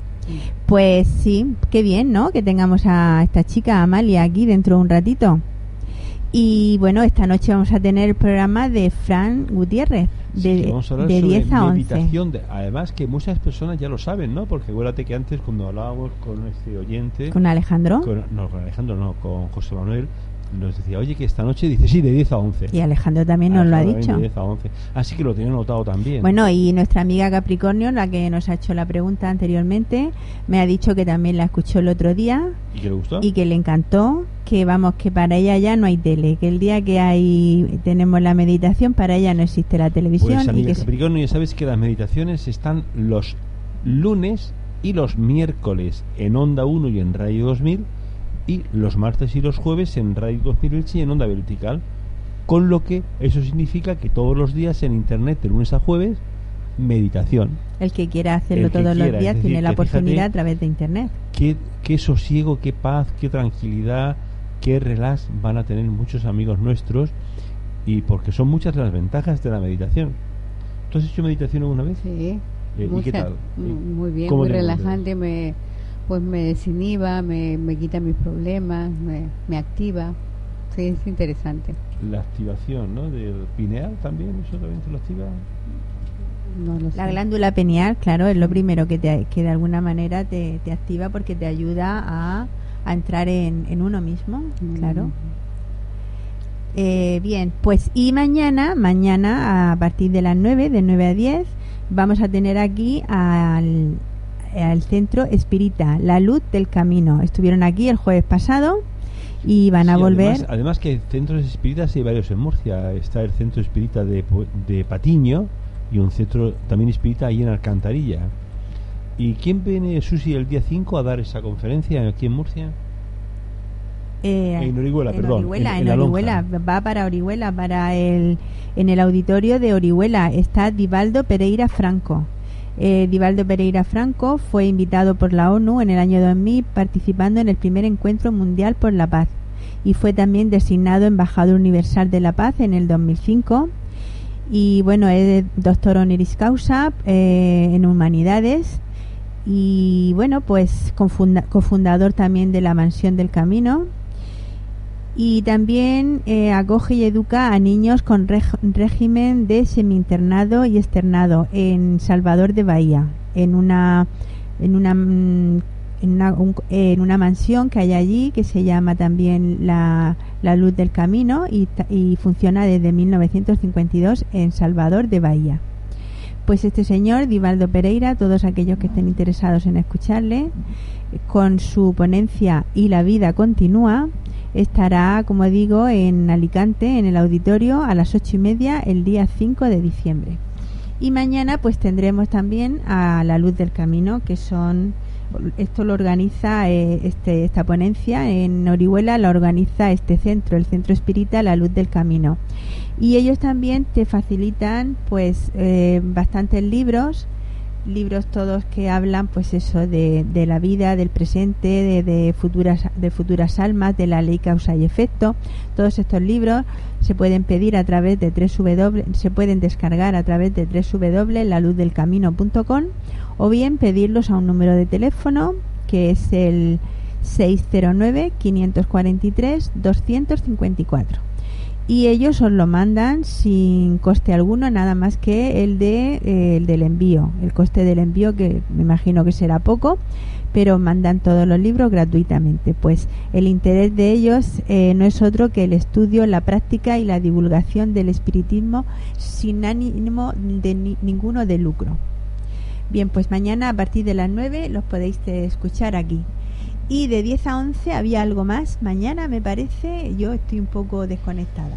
C: pues sí, qué bien, ¿no? Que tengamos a esta chica, Amalia, aquí dentro de un ratito. Y bueno, esta noche vamos a tener el programa de Fran Gutiérrez,
A: Sí,
C: de,
A: que vamos a hablar
C: de
A: sobre
C: 10 a 11.
A: meditación. de- además que muchas personas ya lo saben, ¿no? Porque acuérdate que antes cuando hablábamos con este oyente...
C: Con Alejandro.
A: con- no, con Alejandro no, con José Manuel, nos decía, oye, que esta noche dice, sí, de 10 a 11.
C: Y Alejandro también nos lo ha
A: Alejandro
C: dicho.
A: De 10 a 11. Así que lo tenía notado también.
C: Bueno, y nuestra amiga Capricornio, la que nos ha hecho la pregunta anteriormente, me ha dicho que también la escuchó el otro día
A: ¿Y que le gustó?
C: y que le encantó, que vamos, que para ella ya no hay tele, que el día que hay tenemos la meditación, para ella no existe la televisión
A: Pues
C: y
A: amiga
C: que
A: Capricornio, ya sabes que las meditaciones están los lunes y los miércoles en Onda 1 y en Radio 2000 y los martes y los jueves en Radio 2000 Elche y en Onda Vertical. Con lo que eso significa que todos los días en Internet, de lunes a jueves, meditación.
C: el que quiera hacerlo
A: que
C: todos
A: quiera,
C: los días
A: es
C: tiene
A: decir,
C: la oportunidad a través de internet.
A: Qué, qué sosiego, qué paz, qué tranquilidad, qué relax van a tener muchos amigos nuestros y porque son muchas las ventajas de la meditación. ¿Tú has hecho meditación alguna vez?
B: Sí.
A: Eh, ¿Y qué tal?
B: Muy bien,
A: ¿Cómo
B: muy relajante, me pues me desinhiba, me, me quita mis problemas, me, me activa. Sí, es interesante.
A: La activación, ¿no? Del pineal también, eso también te lo activa.
B: No lo
C: La
B: sé.
C: glándula pineal, claro, es lo primero que, te, que de alguna manera te, te activa porque te ayuda a, a entrar en, en uno mismo,
B: Mm.
C: claro. Eh, bien, pues y mañana, mañana a partir de las 9, de 9 a 10, vamos a tener aquí al, al Centro Espírita, La Luz del Camino. Estuvieron aquí el jueves pasado y van a volver.
A: Además, además que centros espíritas hay varios en Murcia. Está el centro espírita de, de Patiño y un centro también espírita ahí en Alcantarilla. ¿Y quién viene, Susi, el día 5 a dar esa conferencia aquí en Murcia?
C: Eh,
A: En Orihuela,
C: en
A: perdón,
C: Orihuela,
A: en-
C: en. Orihuela, va para Orihuela, para el en el auditorio de Orihuela está Divaldo Pereira Franco. Eh, Divaldo Pereira Franco fue invitado por la ONU en el año 2000 participando en el primer encuentro mundial por la paz y fue también designado embajador universal de la paz en el 2005 y bueno es doctor honoris causa eh, en humanidades y bueno pues cofundador también de la mansión del camino y también eh, acoge y educa a niños con régimen de semi-internado y externado en Salvador de Bahía, en una, en una mm, en una, en una mansión que hay allí que se llama también la, la Luz del Camino y, y funciona desde 1952 en Salvador de Bahía. Pues este señor, Divaldo Pereira, todos aquellos que estén interesados en escucharle, con su ponencia Y la vida continúa, estará, como digo, en Alicante, en el auditorio, a las ocho y media, el día 5 de diciembre. Y mañana, pues tendremos también a La Luz del Camino, que son. Esto lo organiza eh, este, esta ponencia en Orihuela, la organiza este centro, el Centro Espírita La Luz del Camino. Y ellos también te facilitan, pues, eh, bastantes libros libros todos que hablan pues eso de, la vida del presente de, de, futuras de futuras almas de la ley causa y efecto. Todos estos libros se pueden pedir a través de 3w se pueden descargar a través de www.laluzdelcamino.com o bien pedirlos a un número de teléfono que es el 609 543 254 y ellos os lo mandan sin coste alguno, nada más que el de eh, el del envío, el coste del envío que me imagino que será poco, pero mandan todos los libros gratuitamente. Pues el interés de ellos eh, no es otro que el estudio, la práctica y la divulgación del espiritismo sin ánimo de ninguno de lucro. Bien, pues mañana a partir de las 9 los podéis escuchar aquí. Y de 10 a 11 había algo más. Mañana me parece, yo estoy un poco desconectada.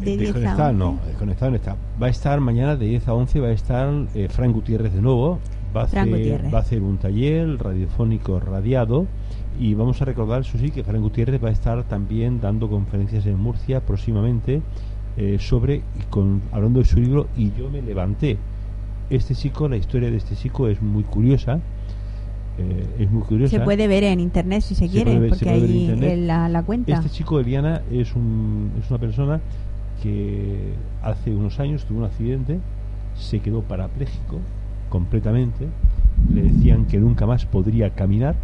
A: De 10 a 11. no, desconectada no está. Va a estar mañana de 10 a 11, va a estar eh, Frank Gutiérrez de nuevo. Va a, hacer, va a hacer un taller radiofónico radiado y vamos a recordar, sí que Frank Gutiérrez va a estar también dando conferencias en Murcia próximamente eh, sobre, con, hablando de su libro Y yo me levanté. Este chico, la historia de este chico es muy curiosa eh, es muy curiosa.
C: Se puede ver en internet si se, quiere, porque ahí en la, la, cuenta.
A: Este chico, Eliana, es, un, es una persona que hace unos años tuvo un accidente, se quedó parapléjico completamente, le decían que nunca más podría caminar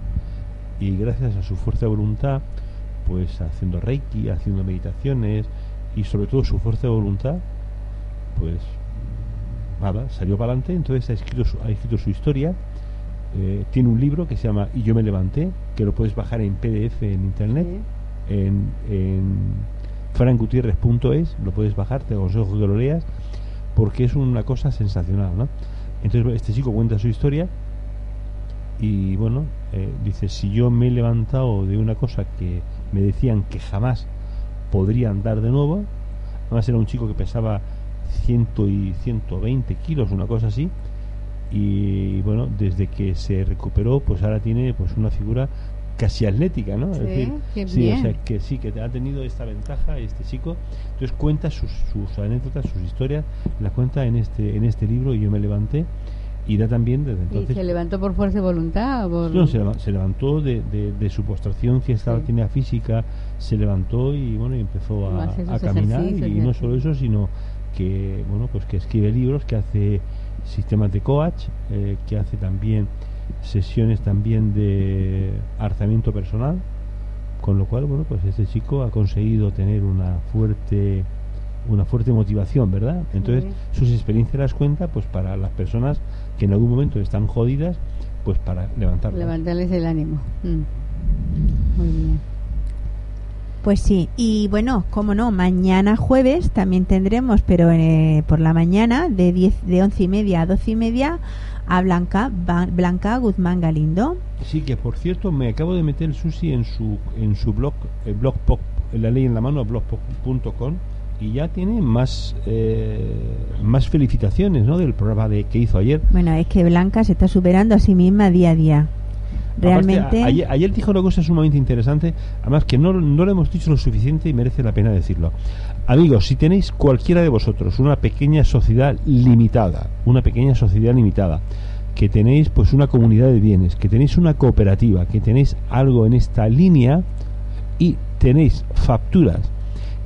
A: y gracias a su fuerza de voluntad, pues haciendo reiki, haciendo meditaciones y sobre todo su fuerza de voluntad, pues nada, salió para adelante, entonces ha escrito ha escrito su historia eh, tiene un libro que se llama Y yo me levanté, que lo puedes bajar en PDF en internet, en, en francgutierrez.es, lo puedes bajar, te aconsejo que lo leas, porque es una cosa sensacional, ¿no? Entonces este chico cuenta su historia y bueno, eh, dice, si yo me he levantado de una cosa que me decían que jamás podría andar de nuevo, además era un chico que pesaba ciento y 120 kilos, una cosa así, y bueno, desde que se recuperó, pues ahora tiene pues una figura casi atlética, ¿no?
B: Sí, es decir,
A: sí, o sea, que sí, que ha tenido esta ventaja este chico. Entonces cuenta sus, sus anécdotas, sus historias, las cuenta en este en este libro y yo me levanté y da también desde entonces.
B: ¿Y se levantó por fuerza de voluntad?
A: No, se, levantó de, de, su postración estaba tenía física, se levantó y bueno y empezó a, a caminar y no solo eso, sino que bueno pues que escribe libros, que hace sistemas de coach, eh, que hace también sesiones también de arzamiento personal, con lo cual, bueno, pues este chico ha conseguido tener una fuerte una fuerte motivación, ¿verdad? Entonces, sus experiencias las cuenta pues para las personas que en algún momento están jodidas, pues para levantarlas.
B: Levantarles el ánimo. Mm. Muy bien.
C: Pues sí, y bueno, como no, mañana jueves también tendremos, pero eh, por la mañana, de, 10, de once y media a doce y media, a Blanca, Blanca Guzmán Galindo.
A: Sí, que por cierto, me acabo de meter el Susi en su, en su blog, el blog pop, la ley en la mano, blogpop.com, y ya tiene más eh, más felicitaciones ¿no? del programa de, que hizo ayer.
C: Bueno, es que Blanca se está superando a sí misma día a día. Realmente.
A: ayer, dijo una cosa sumamente interesante, además que no, no lo hemos dicho lo suficiente y merece la pena decirlo. Amigos, si tenéis cualquiera de vosotros una pequeña sociedad limitada, una pequeña sociedad limitada, que tenéis pues una comunidad de bienes, que tenéis una cooperativa, que tenéis algo en esta línea y tenéis facturas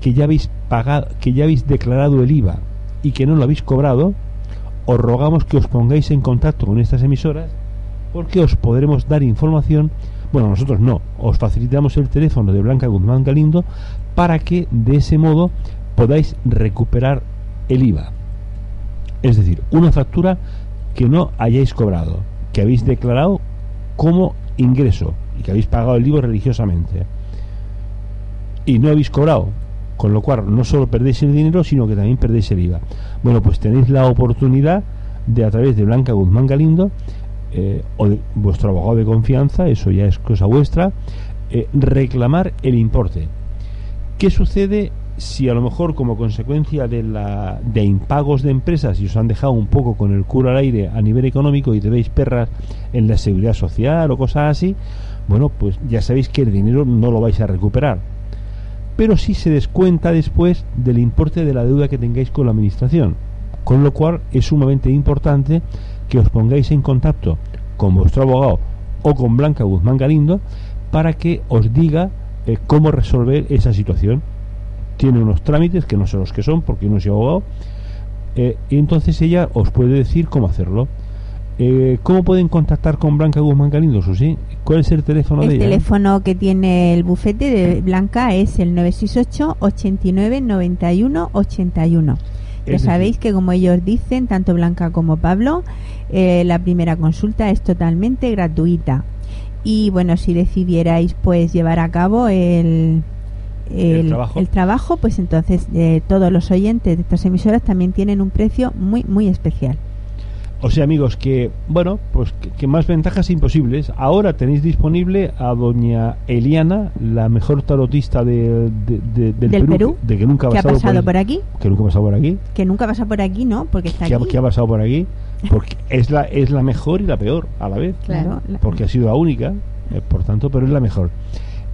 A: que ya habéis pagado, que ya habéis declarado el IVA y que no lo habéis cobrado, os rogamos que os pongáis en contacto con estas emisoras porque os podremos dar información, bueno, nosotros no, os facilitamos el teléfono de Blanca Guzmán Galindo para que de ese modo podáis recuperar el IVA. Es decir, una factura que no hayáis cobrado, que habéis declarado como ingreso y que habéis pagado el IVA religiosamente y no habéis cobrado, con lo cual no solo perdéis el dinero, sino que también perdéis el IVA. Bueno, pues tenéis la oportunidad de a través de Blanca Guzmán Galindo eh, o de vuestro abogado de confianza, eso ya es cosa vuestra, eh, reclamar el importe. ¿Qué sucede si a lo mejor como consecuencia de, la, de impagos de empresas y os han dejado un poco con el culo al aire a nivel económico y debéis perras en la seguridad social o cosas así, bueno, pues ya sabéis que el dinero no lo vais a recuperar. Pero sí se descuenta después del importe de la deuda que tengáis con la administración. Con lo cual es sumamente importante que os pongáis en contacto con vuestro abogado o con Blanca Guzmán Galindo para que os diga eh, cómo resolver esa situación tiene unos trámites que no sé los que son porque no soy abogado eh, y entonces ella os puede decir cómo hacerlo eh, ¿Cómo pueden contactar con Blanca Guzmán Galindo, Susi? ¿Cuál es el teléfono
C: el
A: de ella?
C: El teléfono que tiene el bufete de Blanca es el 968 89 91 81. Ya sabéis que como ellos dicen, tanto Blanca como Pablo, eh, la primera consulta es totalmente gratuita. Y bueno, si decidierais pues llevar a cabo el, el, trabajo? pues entonces eh, todos los oyentes de estas emisoras también tienen un precio muy, muy especial.
A: O sea, amigos, que, bueno, pues que, más ventajas imposibles. Ahora tenéis disponible a doña Eliana, la mejor tarotista de, del, Perú, de que nunca ha
C: pasado, por, aquí.
A: Que nunca ha pasado por aquí.
C: Que nunca ha pasado por aquí, ¿no? Porque está
A: que
C: aquí.
A: Ha, que ha pasado por aquí. Porque es la, es la mejor y la peor a la vez.
C: Claro.
A: Porque ha sido la única, eh, por tanto, pero es la mejor.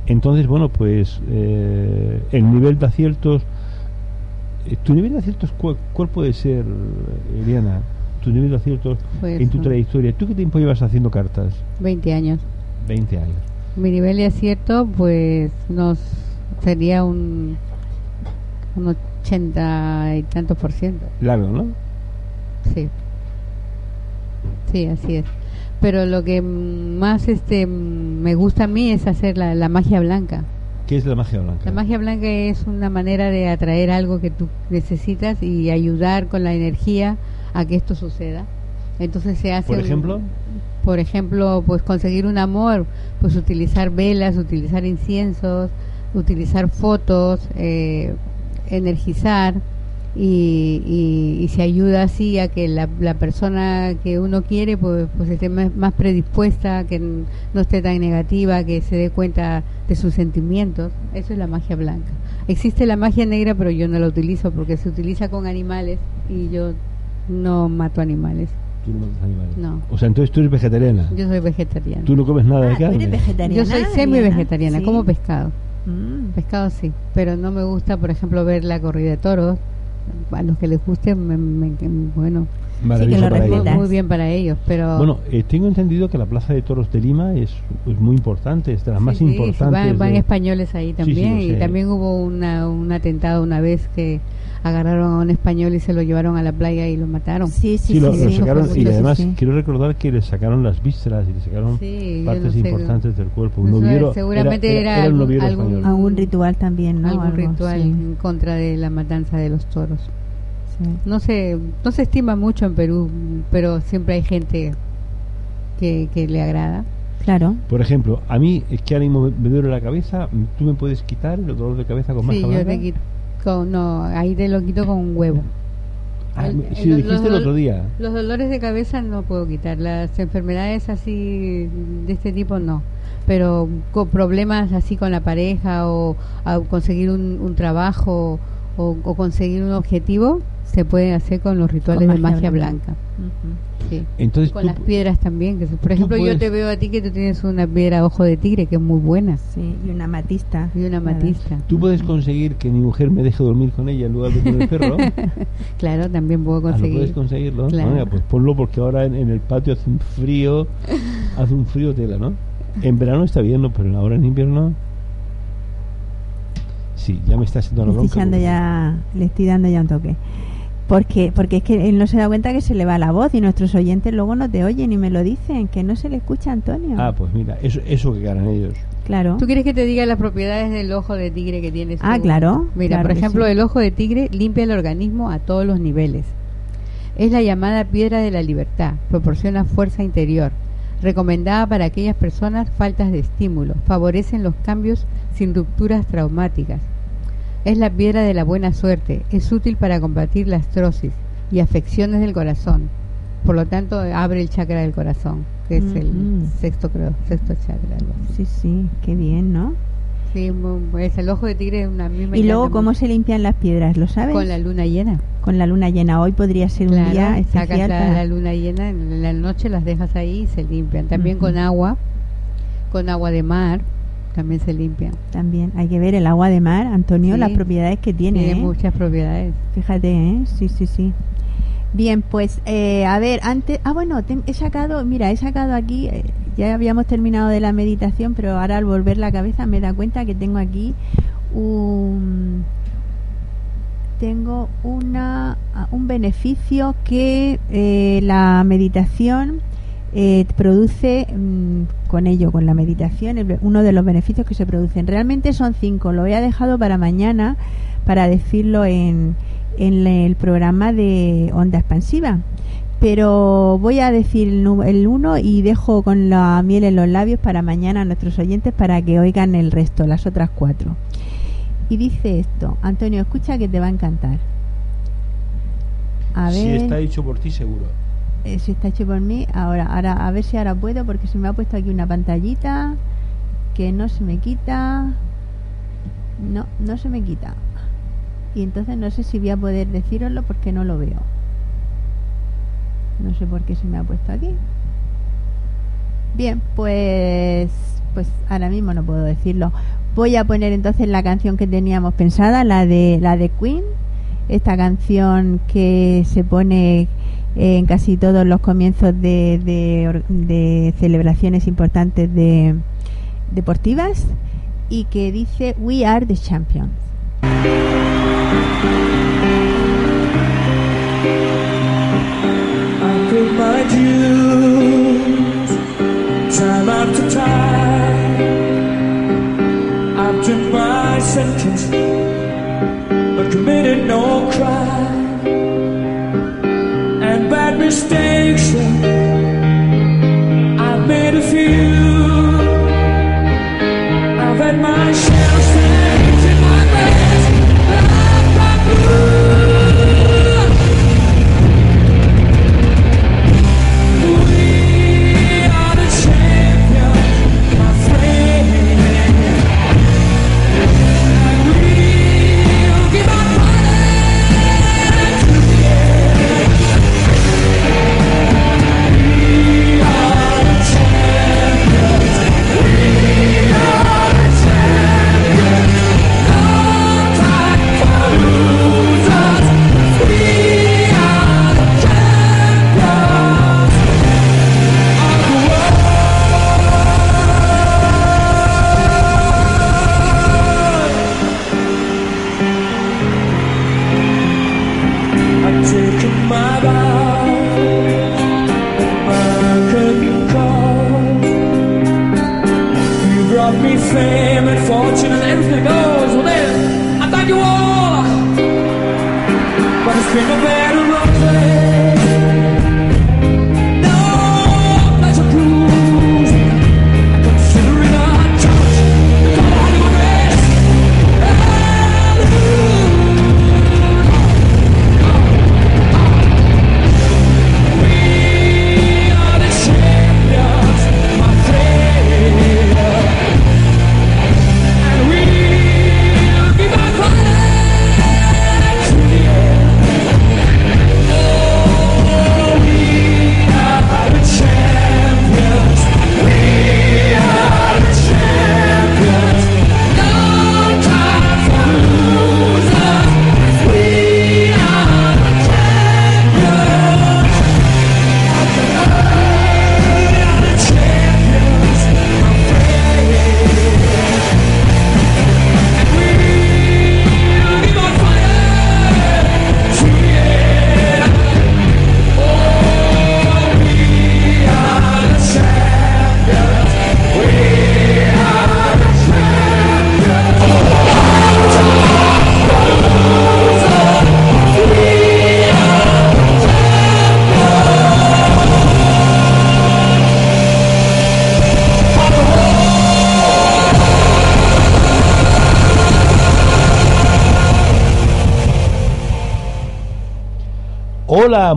A: Entonces, bueno, pues eh, el nivel de aciertos. Eh, ¿Tu nivel de aciertos cuál, puede ser, Eliana? ¿Tu nivel de aciertos pues, en tu trayectoria? ¿Tú qué tiempo llevas haciendo cartas?
B: 20 años.
A: 20 años.
B: Mi nivel de acierto, pues, nos sería un, un 80 y tantos por ciento.
A: Largo, ¿no?
B: Sí. Sí, así es pero lo que más este me gusta a mí es hacer la, magia blanca.
A: ¿Qué es la magia blanca?
B: La magia blanca es una manera de atraer algo que tú necesitas y ayudar con la energía a que esto suceda. Entonces se hace.
A: Por ejemplo.
B: por ejemplo, pues conseguir un amor, pues utilizar velas, utilizar inciensos, utilizar fotos, eh, energizar y, y, se ayuda así a que la, la, persona que uno quiere pues, pues esté más, predispuesta, que no esté tan negativa, que se dé cuenta de sus sentimientos. Eso es la magia blanca. Existe la magia negra, pero yo no la utilizo porque se utiliza con animales y yo no mato animales.
A: ¿Tú no matas animales?
B: No.
A: O sea, entonces tú eres vegetariana.
B: Yo soy vegetariana.
A: ¿Tú no comes nada de
C: ah,
A: carne?
C: vegetariana?
B: Yo soy semi-vegetariana, como pescado. Mm. Pescado sí, pero no me gusta, por ejemplo, ver la corrida de toros, a los que les guste, bueno, muy bien para ellos. Pero
A: bueno, eh, tengo entendido que la Plaza de Toros de Lima es, muy importante, es de las más importantes.
B: van, españoles ahí también y también hubo una, un atentado una vez que agarraron a un español y se lo llevaron a la playa y lo mataron.
C: Sí, sí, sí.
A: Lo, sacaron, y además quiero recordar que le sacaron las vísceras y le sacaron partes importantes del cuerpo.
B: Un seguramente era,
C: algún, ritual también, ¿no?
B: Algún ritual en contra de la matanza de los toros. No se, no se estima mucho en Perú, pero siempre hay gente que, que le agrada.
C: Claro.
A: Por ejemplo, a mí es que ahora mismo me duele la cabeza, ¿tú me puedes quitar el dolor de cabeza con más
B: Sí, yo te quito no, ahí te lo quito con un huevo.
A: Ah, si lo dijiste el otro día.
B: Los dolores de cabeza no puedo quitar. Las enfermedades así de este tipo no. Pero con problemas así con la pareja o conseguir un, trabajo o, conseguir un objetivo se puede hacer con los rituales de magia blanca.
A: Entonces
B: con las piedras también. Que, por ejemplo, yo te veo a ti que tú tienes una piedra ojo de tigre que es muy buena.
C: Sí, y una matista.
B: Y una matista.
A: ¿Tú puedes conseguir que mi mujer me deje dormir con ella en lugar de con el perro? (laughs)
B: claro, también puedo conseguir.
A: Ah, ¿Puedes conseguirlo? pues ponlo porque ahora en, el patio hace un frío, hace un frío tela, ¿no? En verano está bien, ¿no? Pero ahora en invierno... Sí, ya me está haciendo la bronca.
C: ya, le estoy dando ya un toque. Porque, porque es que él no se da cuenta que se le va la voz y nuestros oyentes luego no te oyen y me lo dicen, que no se le escucha Antonio.
A: Ah, pues mira, eso, eso que ganan ellos.
C: Claro.
B: ¿Tú quieres que te diga las propiedades del ojo de tigre que tienes?
C: Ah, claro.
B: Mira, por ejemplo, el ojo de tigre limpia el organismo a todos los niveles. Es la llamada piedra de la libertad, proporciona fuerza interior, recomendada para aquellas personas faltas de estímulo, favorecen los cambios sin rupturas traumáticas. Es la piedra de la buena suerte, es útil para combatir la astrosis y afecciones del corazón. Por lo tanto, abre el chakra del corazón, que es el sexto, creo, sexto chakra.
C: Sí, sí, qué bien, ¿no?
B: Sí, es el ojo de tigre una
C: misma. ¿Y luego cómo se limpian las piedras? ¿Lo sabes?
B: Con la luna llena.
C: Con la luna llena. Hoy podría ser un día especial
B: sacas la, luna llena, en la noche las dejas ahí y se limpian. También con agua, con agua de mar, también se limpian.
C: También hay que ver el agua de mar, Antonio, las propiedades que tiene.
B: Tiene ¿eh? muchas propiedades.
C: Fíjate, ¿eh? Sí, sí, sí. Bien, pues eh, a ver, antes, ah bueno, he sacado, mira, he sacado aquí, eh, ya habíamos terminado de la meditación, pero ahora al volver la cabeza me da cuenta que tengo aquí un, tengo una, un beneficio que eh, la meditación produce mm, con ello, con la meditación, uno de los beneficios que se producen. Realmente son cinco, lo he dejado para mañana para decirlo en en el programa de onda expansiva. Pero voy a decir el uno y dejo con la miel en los labios para mañana a nuestros oyentes para que oigan el resto, las otras cuatro. Y dice esto, Antonio, escucha que te va a encantar.
A: A ver, si está hecho por ti, seguro.
C: Eh, si está hecho por mí, ahora, ahora, a ver si ahora puedo, porque se me ha puesto aquí una pantallita que no se me quita. No, no se me quita y entonces no sé si voy a poder deciroslo porque no lo veo. No sé por qué se me ha puesto aquí. Bien, pues pues ahora mismo no puedo decirlo. Voy a poner entonces la canción que teníamos pensada, la de la de Queen, esta canción que se pone en casi todos los comienzos de, de, de celebraciones importantes de deportivas y que dice We are the champions.
G: I've my sentence, but committed no crime. mistakes.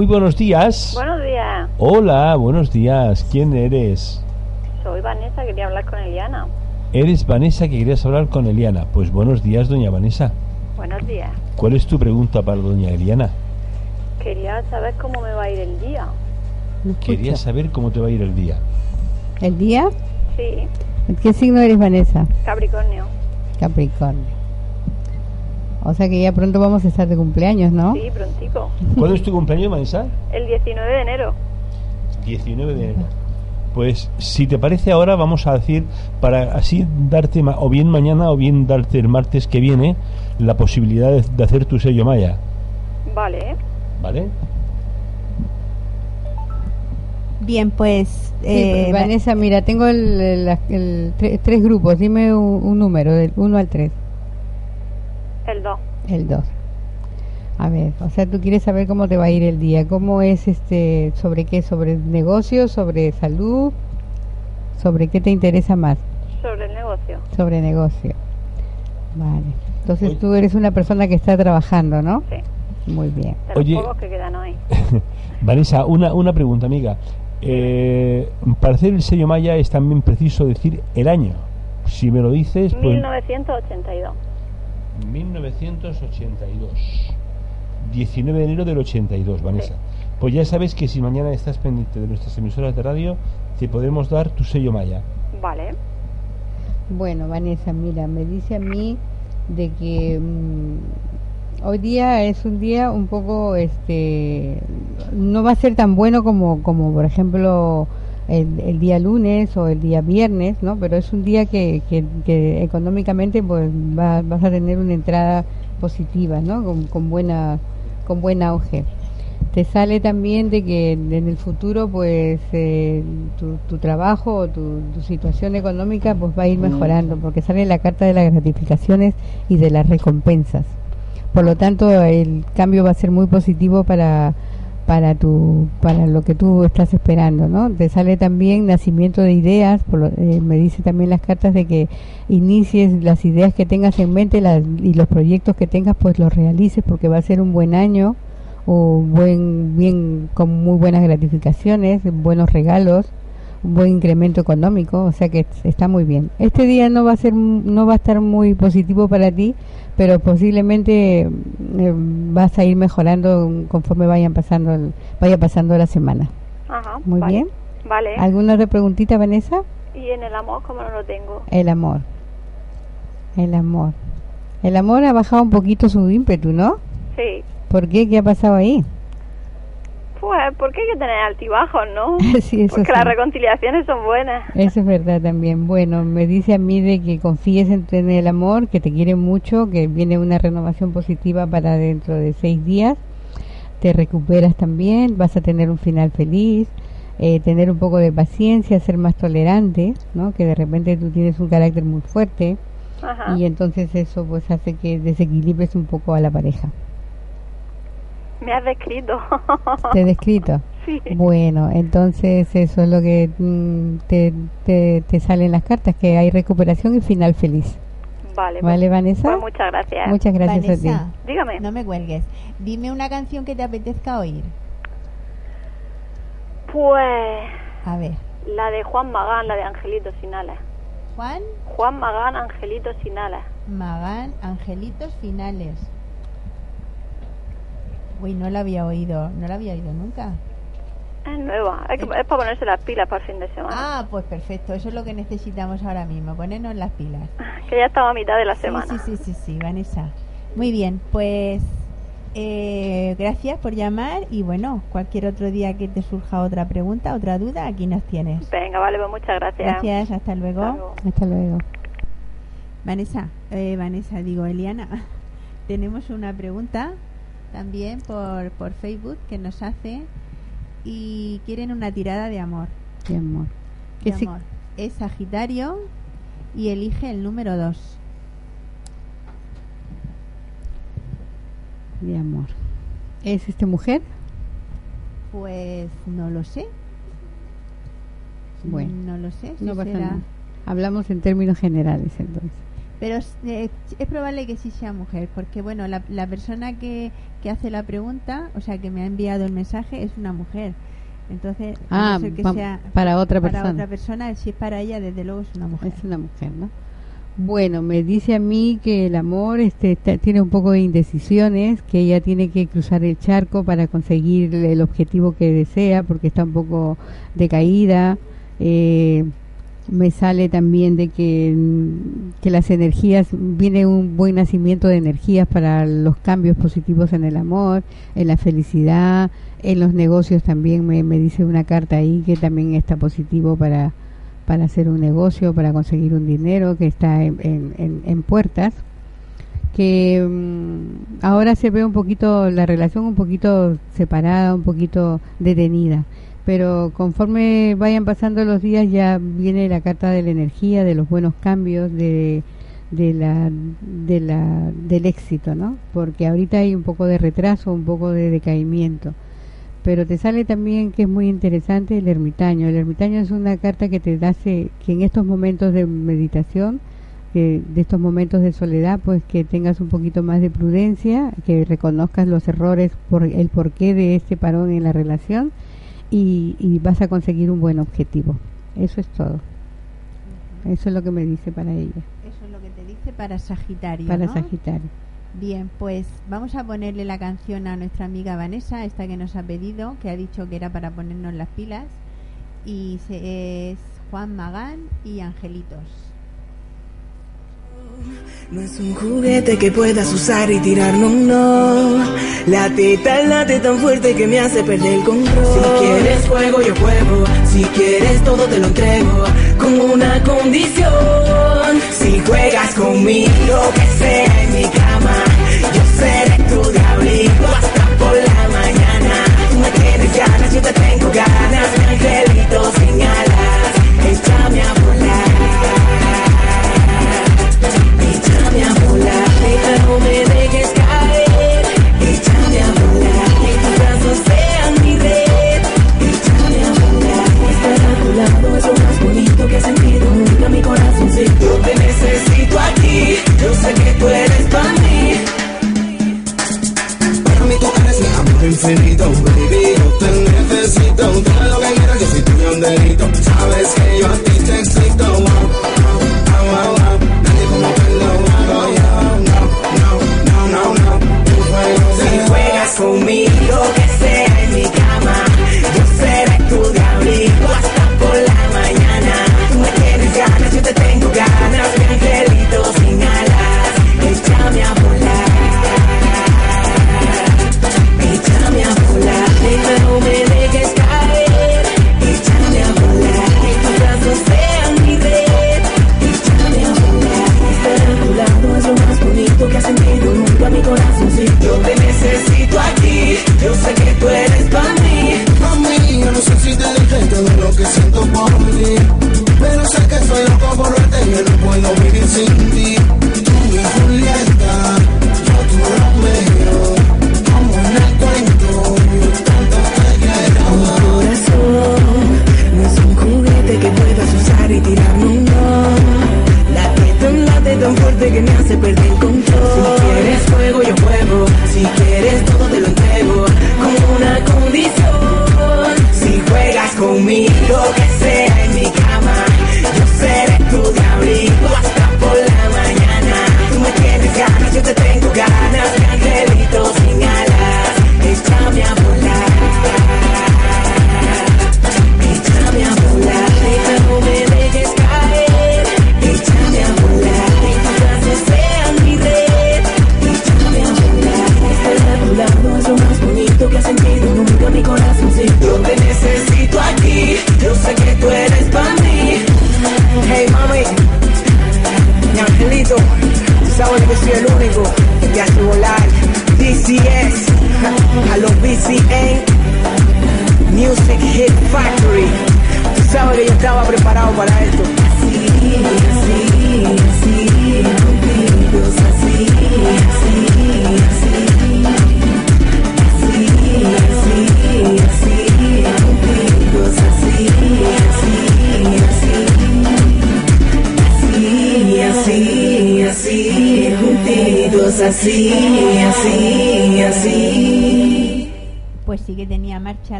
A: Muy buenos días.
H: Buenos días,
A: Hola, buenos días. ¿Quién eres?
H: soy Vanessa, quería hablar con Eliana.
A: Eres Vanessa que querías hablar con Eliana. Pues buenos días, doña Vanessa.
H: Buenos días.
A: ¿Cuál es tu pregunta para doña Eliana?
H: Quería saber cómo me va a ir el día.
B: ¿Me
A: Quería saber cómo te va a ir el día.
B: ¿El día?
H: Sí,
B: ¿Qué signo eres, Vanessa?
H: Capricornio.
B: Capricornio. O sea que ya pronto vamos a estar de cumpleaños, ¿no?
H: Sí, prontico.
A: ¿Cuándo es tu cumpleaños, Vanessa?
H: El 19 de enero.
A: 19 de enero. Pues si te parece ahora vamos a decir para así darte ma- o bien mañana o bien darte el martes que viene la posibilidad de, de hacer tu sello maya,
H: Vale.
A: ¿vale?
C: Bien, pues.
B: Sí,
C: eh,
B: pues, Vanessa, mira, tengo el, el- la- el tre- tres grupos. Dime un, un número, del 1 al 3.
H: El 2.
B: El 2. A ver, o sea, tú quieres saber cómo te va a ir el día. ¿Cómo es este, sobre qué? ¿Sobre negocios? ¿Sobre salud? ¿Sobre qué te interesa más?
H: Sobre el negocio.
B: Sobre negocio. Vale. Entonces
A: Oye.
B: tú eres una persona que está trabajando, ¿no?
H: Sí.
B: Muy bien.
H: De los
A: Oye.
H: pocos que quedan hoy. (laughs)
A: Vanessa, una, una pregunta, amiga. Eh, para hacer el sello maya es también preciso decir el año. Si me lo dices, pues
H: 1982.
A: 1982. 19 de enero del 82, Vanessa. Pues ya sabes que si mañana estás pendiente de nuestras emisoras de radio, te podemos dar tu sello maya.
H: Vale.
B: Bueno, Vanessa, mira, me dice a mí de que mm, hoy día es un día un poco, este, no va a ser tan bueno como, como por ejemplo, el, el día lunes o el día viernes, ¿no? Pero es un día que, que, que económicamente pues va- vas a tener una entrada positiva, ¿no? Con, con buena, con buen auge te sale también de que en el futuro pues eh, tu, tu trabajo o tu, tu situación económica pues va a ir mejorando porque sale la carta de las gratificaciones y de las recompensas por lo tanto el cambio va a ser muy positivo para para tu para lo que tú estás esperando no te sale también nacimiento de ideas por lo- eh, me dice también las cartas de que inicies las ideas que tengas en mente las- y los proyectos que tengas pues los realices porque va a ser un buen año o buen bien con muy buenas gratificaciones buenos regalos un buen incremento económico o sea que está muy bien este día no va a ser no va a estar muy positivo para ti pero posiblemente eh, vas a ir mejorando conforme vayan pasando el- vaya pasando la semana
H: Ajá.
B: muy
H: vale.
B: bien
H: Vale.
B: alguna otra preguntita Vanessa
H: Y en el amor, como no lo tengo.
B: el amor el amor el amor ha bajado un poquito su ímpetu no
H: Sí.
B: ¿por qué qué ha pasado ahí
H: Pues porque hay que tener altibajos, ¿no? (laughs)
B: sí eso
H: Porque
B: sí.
H: las reconciliaciones son buenas.
B: Eso es verdad también. Bueno, me dice a mí de que confíes en, en el amor, que te quiere mucho, que viene una renovación positiva para dentro de seis días. Te recuperas también, vas a tener un final feliz, eh, tener un poco de paciencia, ser más tolerante, ¿no? Que de repente tú tienes un carácter muy fuerte
H: Ajá.
B: y entonces eso pues hace que desequilibres un poco a la pareja. (laughs)
H: Me has descrito.
B: ¿Te he descrito? (laughs)
H: Sí.
B: Bueno, entonces eso es lo que mm, te, te, te salen las cartas, que hay recuperación y final feliz.
H: Vale.
B: ¿Vale,
H: pues-
B: Vanessa?
H: Pues muchas gracias.
B: Muchas gracias a ti.
H: Dígame.
C: no me cuelgues. Dime una canción que te apetezca oír.
H: Pues
C: A ver,
H: la de Juan Magán, la de Angelitos sin alas.
C: Juan
H: Juan Magán, Angelitos sin alas.
C: Magán, Angelitos Finales. Uy, no la había oído, no la había oído nunca.
H: Es nueva. Es, que- es para ponerse las pilas para el fin de semana.
C: Ah, pues perfecto, eso es lo que necesitamos ahora mismo, ponernos las pilas. (laughs)
H: Que ya estaba a mitad de la
C: Sí,
H: semana.
C: sí, sí, sí, sí, Vanessa. Muy bien, pues eh, gracias por llamar y bueno, cualquier otro día que te surja otra pregunta, otra duda, aquí nos tienes.
H: Venga, vale, pues muchas gracias.
C: Gracias, hasta luego.
H: Hasta luego.
B: Hasta luego.
C: Vanessa, eh, Vanessa, digo Eliana, (laughs) tenemos una pregunta también por, por Facebook que nos hace y quieren una tirada de amor.
B: Mi amor.
C: de
B: ¿Qué si-
C: amor. Es Sagitario y elige el número 2.
B: mi amor. ¿Es este mujer?
C: Pues no lo sé.
B: Bueno.
C: No lo sé. si
B: No pasa
C: será-
B: nada. Hablamos en términos generales entonces.
C: Pero es, eh, es probable que sí sea mujer, porque bueno, la, la persona que, que hace la pregunta, o sea, que me ha enviado el mensaje, es una mujer. Entonces, no
B: Ah,
C: ser que sea
B: para otra
C: para
B: persona.
C: otra persona, si es para ella, desde luego es una mujer.
B: Es una mujer, ¿no? Bueno, me dice a mí que el amor este, está- tiene un poco de indecisiones, que ella tiene que cruzar el charco para conseguir el objetivo que desea, porque está un poco decaída. Eh, me sale también de que, mm, que las energías, viene un buen nacimiento de energías para los cambios positivos en el amor, en la felicidad, en los negocios también, me, me dice una carta ahí que también está positivo para, para hacer un negocio, para conseguir un dinero que está en, en- en- puertas, que mm, ahora se ve un poquito, la relación un poquito separada, un poquito detenida, pero conforme vayan pasando los días ya viene la carta de la energía, de los buenos cambios, de, de la, de la, del éxito, ¿no? Porque ahorita hay un poco de retraso, un poco de decaimiento pero te sale también que es muy interesante el ermitaño. El ermitaño es una carta que te hace que en estos momentos de meditación, que de estos momentos de soledad, pues que tengas un poquito más de prudencia, que reconozcas los errores, por el porqué de este parón en la relación y, y vas a conseguir un buen objetivo. Eso es todo. Eso es lo que me dice para ella,
C: Eso es lo que te dice para Sagitario.
B: para
C: ¿no?
B: Sagitario.
C: Bien, pues vamos a ponerle la canción a nuestra amiga Vanessa, esta que nos ha pedido, que ha dicho que era para ponernos las pilas. Y se- es Juan Magán y Angelitos.
I: No es un juguete que puedas usar y tirar, no, no. La teta late tan fuerte que me hace perder el control. Si quieres juego, yo juego. Si quieres todo, te lo entrego. Con una condición. Si juegas conmigo, que sea en mi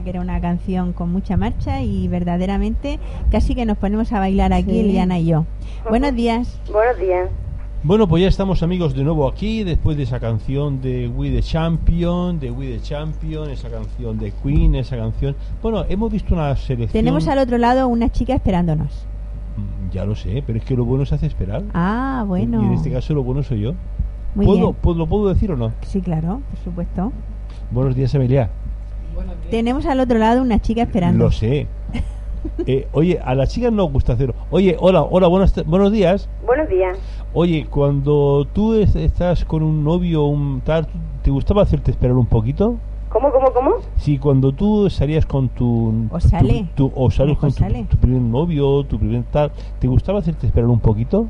I: que
C: era una canción con mucha marcha y verdaderamente casi que nos ponemos a bailar aquí,
B: Sí.
C: Eliana y yo. Buenos días.
J: Buenos días.
A: Bueno, pues ya estamos amigos de nuevo aquí, después de esa canción de We the Champion, de We the Champion, esa canción de Queen, esa canción... Bueno, hemos visto una selección...
C: Tenemos al otro lado una chica esperándonos.
A: Mm, Ya lo sé, pero es que lo bueno se hace esperar.
C: Ah, bueno.
A: Y en este caso lo bueno soy yo.
C: Muy
A: ¿Puedo,
C: bien.
A: ¿puedo- ¿Lo puedo decir o no?
C: Sí, claro, por supuesto.
A: Buenos días, Emilia.
C: Tenemos al otro lado una chica esperando.
A: Lo sé. (laughs) Eh, oye, a las chicas nos gusta hacer... Oye, hola, hola, buenas, buenos días.
J: Buenos días.
A: Oye, cuando tú es- estás con un novio, un tal, ¿te gustaba hacerte esperar un poquito?
J: ¿Cómo, cómo, cómo?
A: Sí, cuando tú salías con tu...
C: O sale.
A: tu- tu- o sales
C: O
A: con tu,
C: sale.
A: tu primer novio, tu primer tal, ¿te gustaba hacerte esperar un poquito?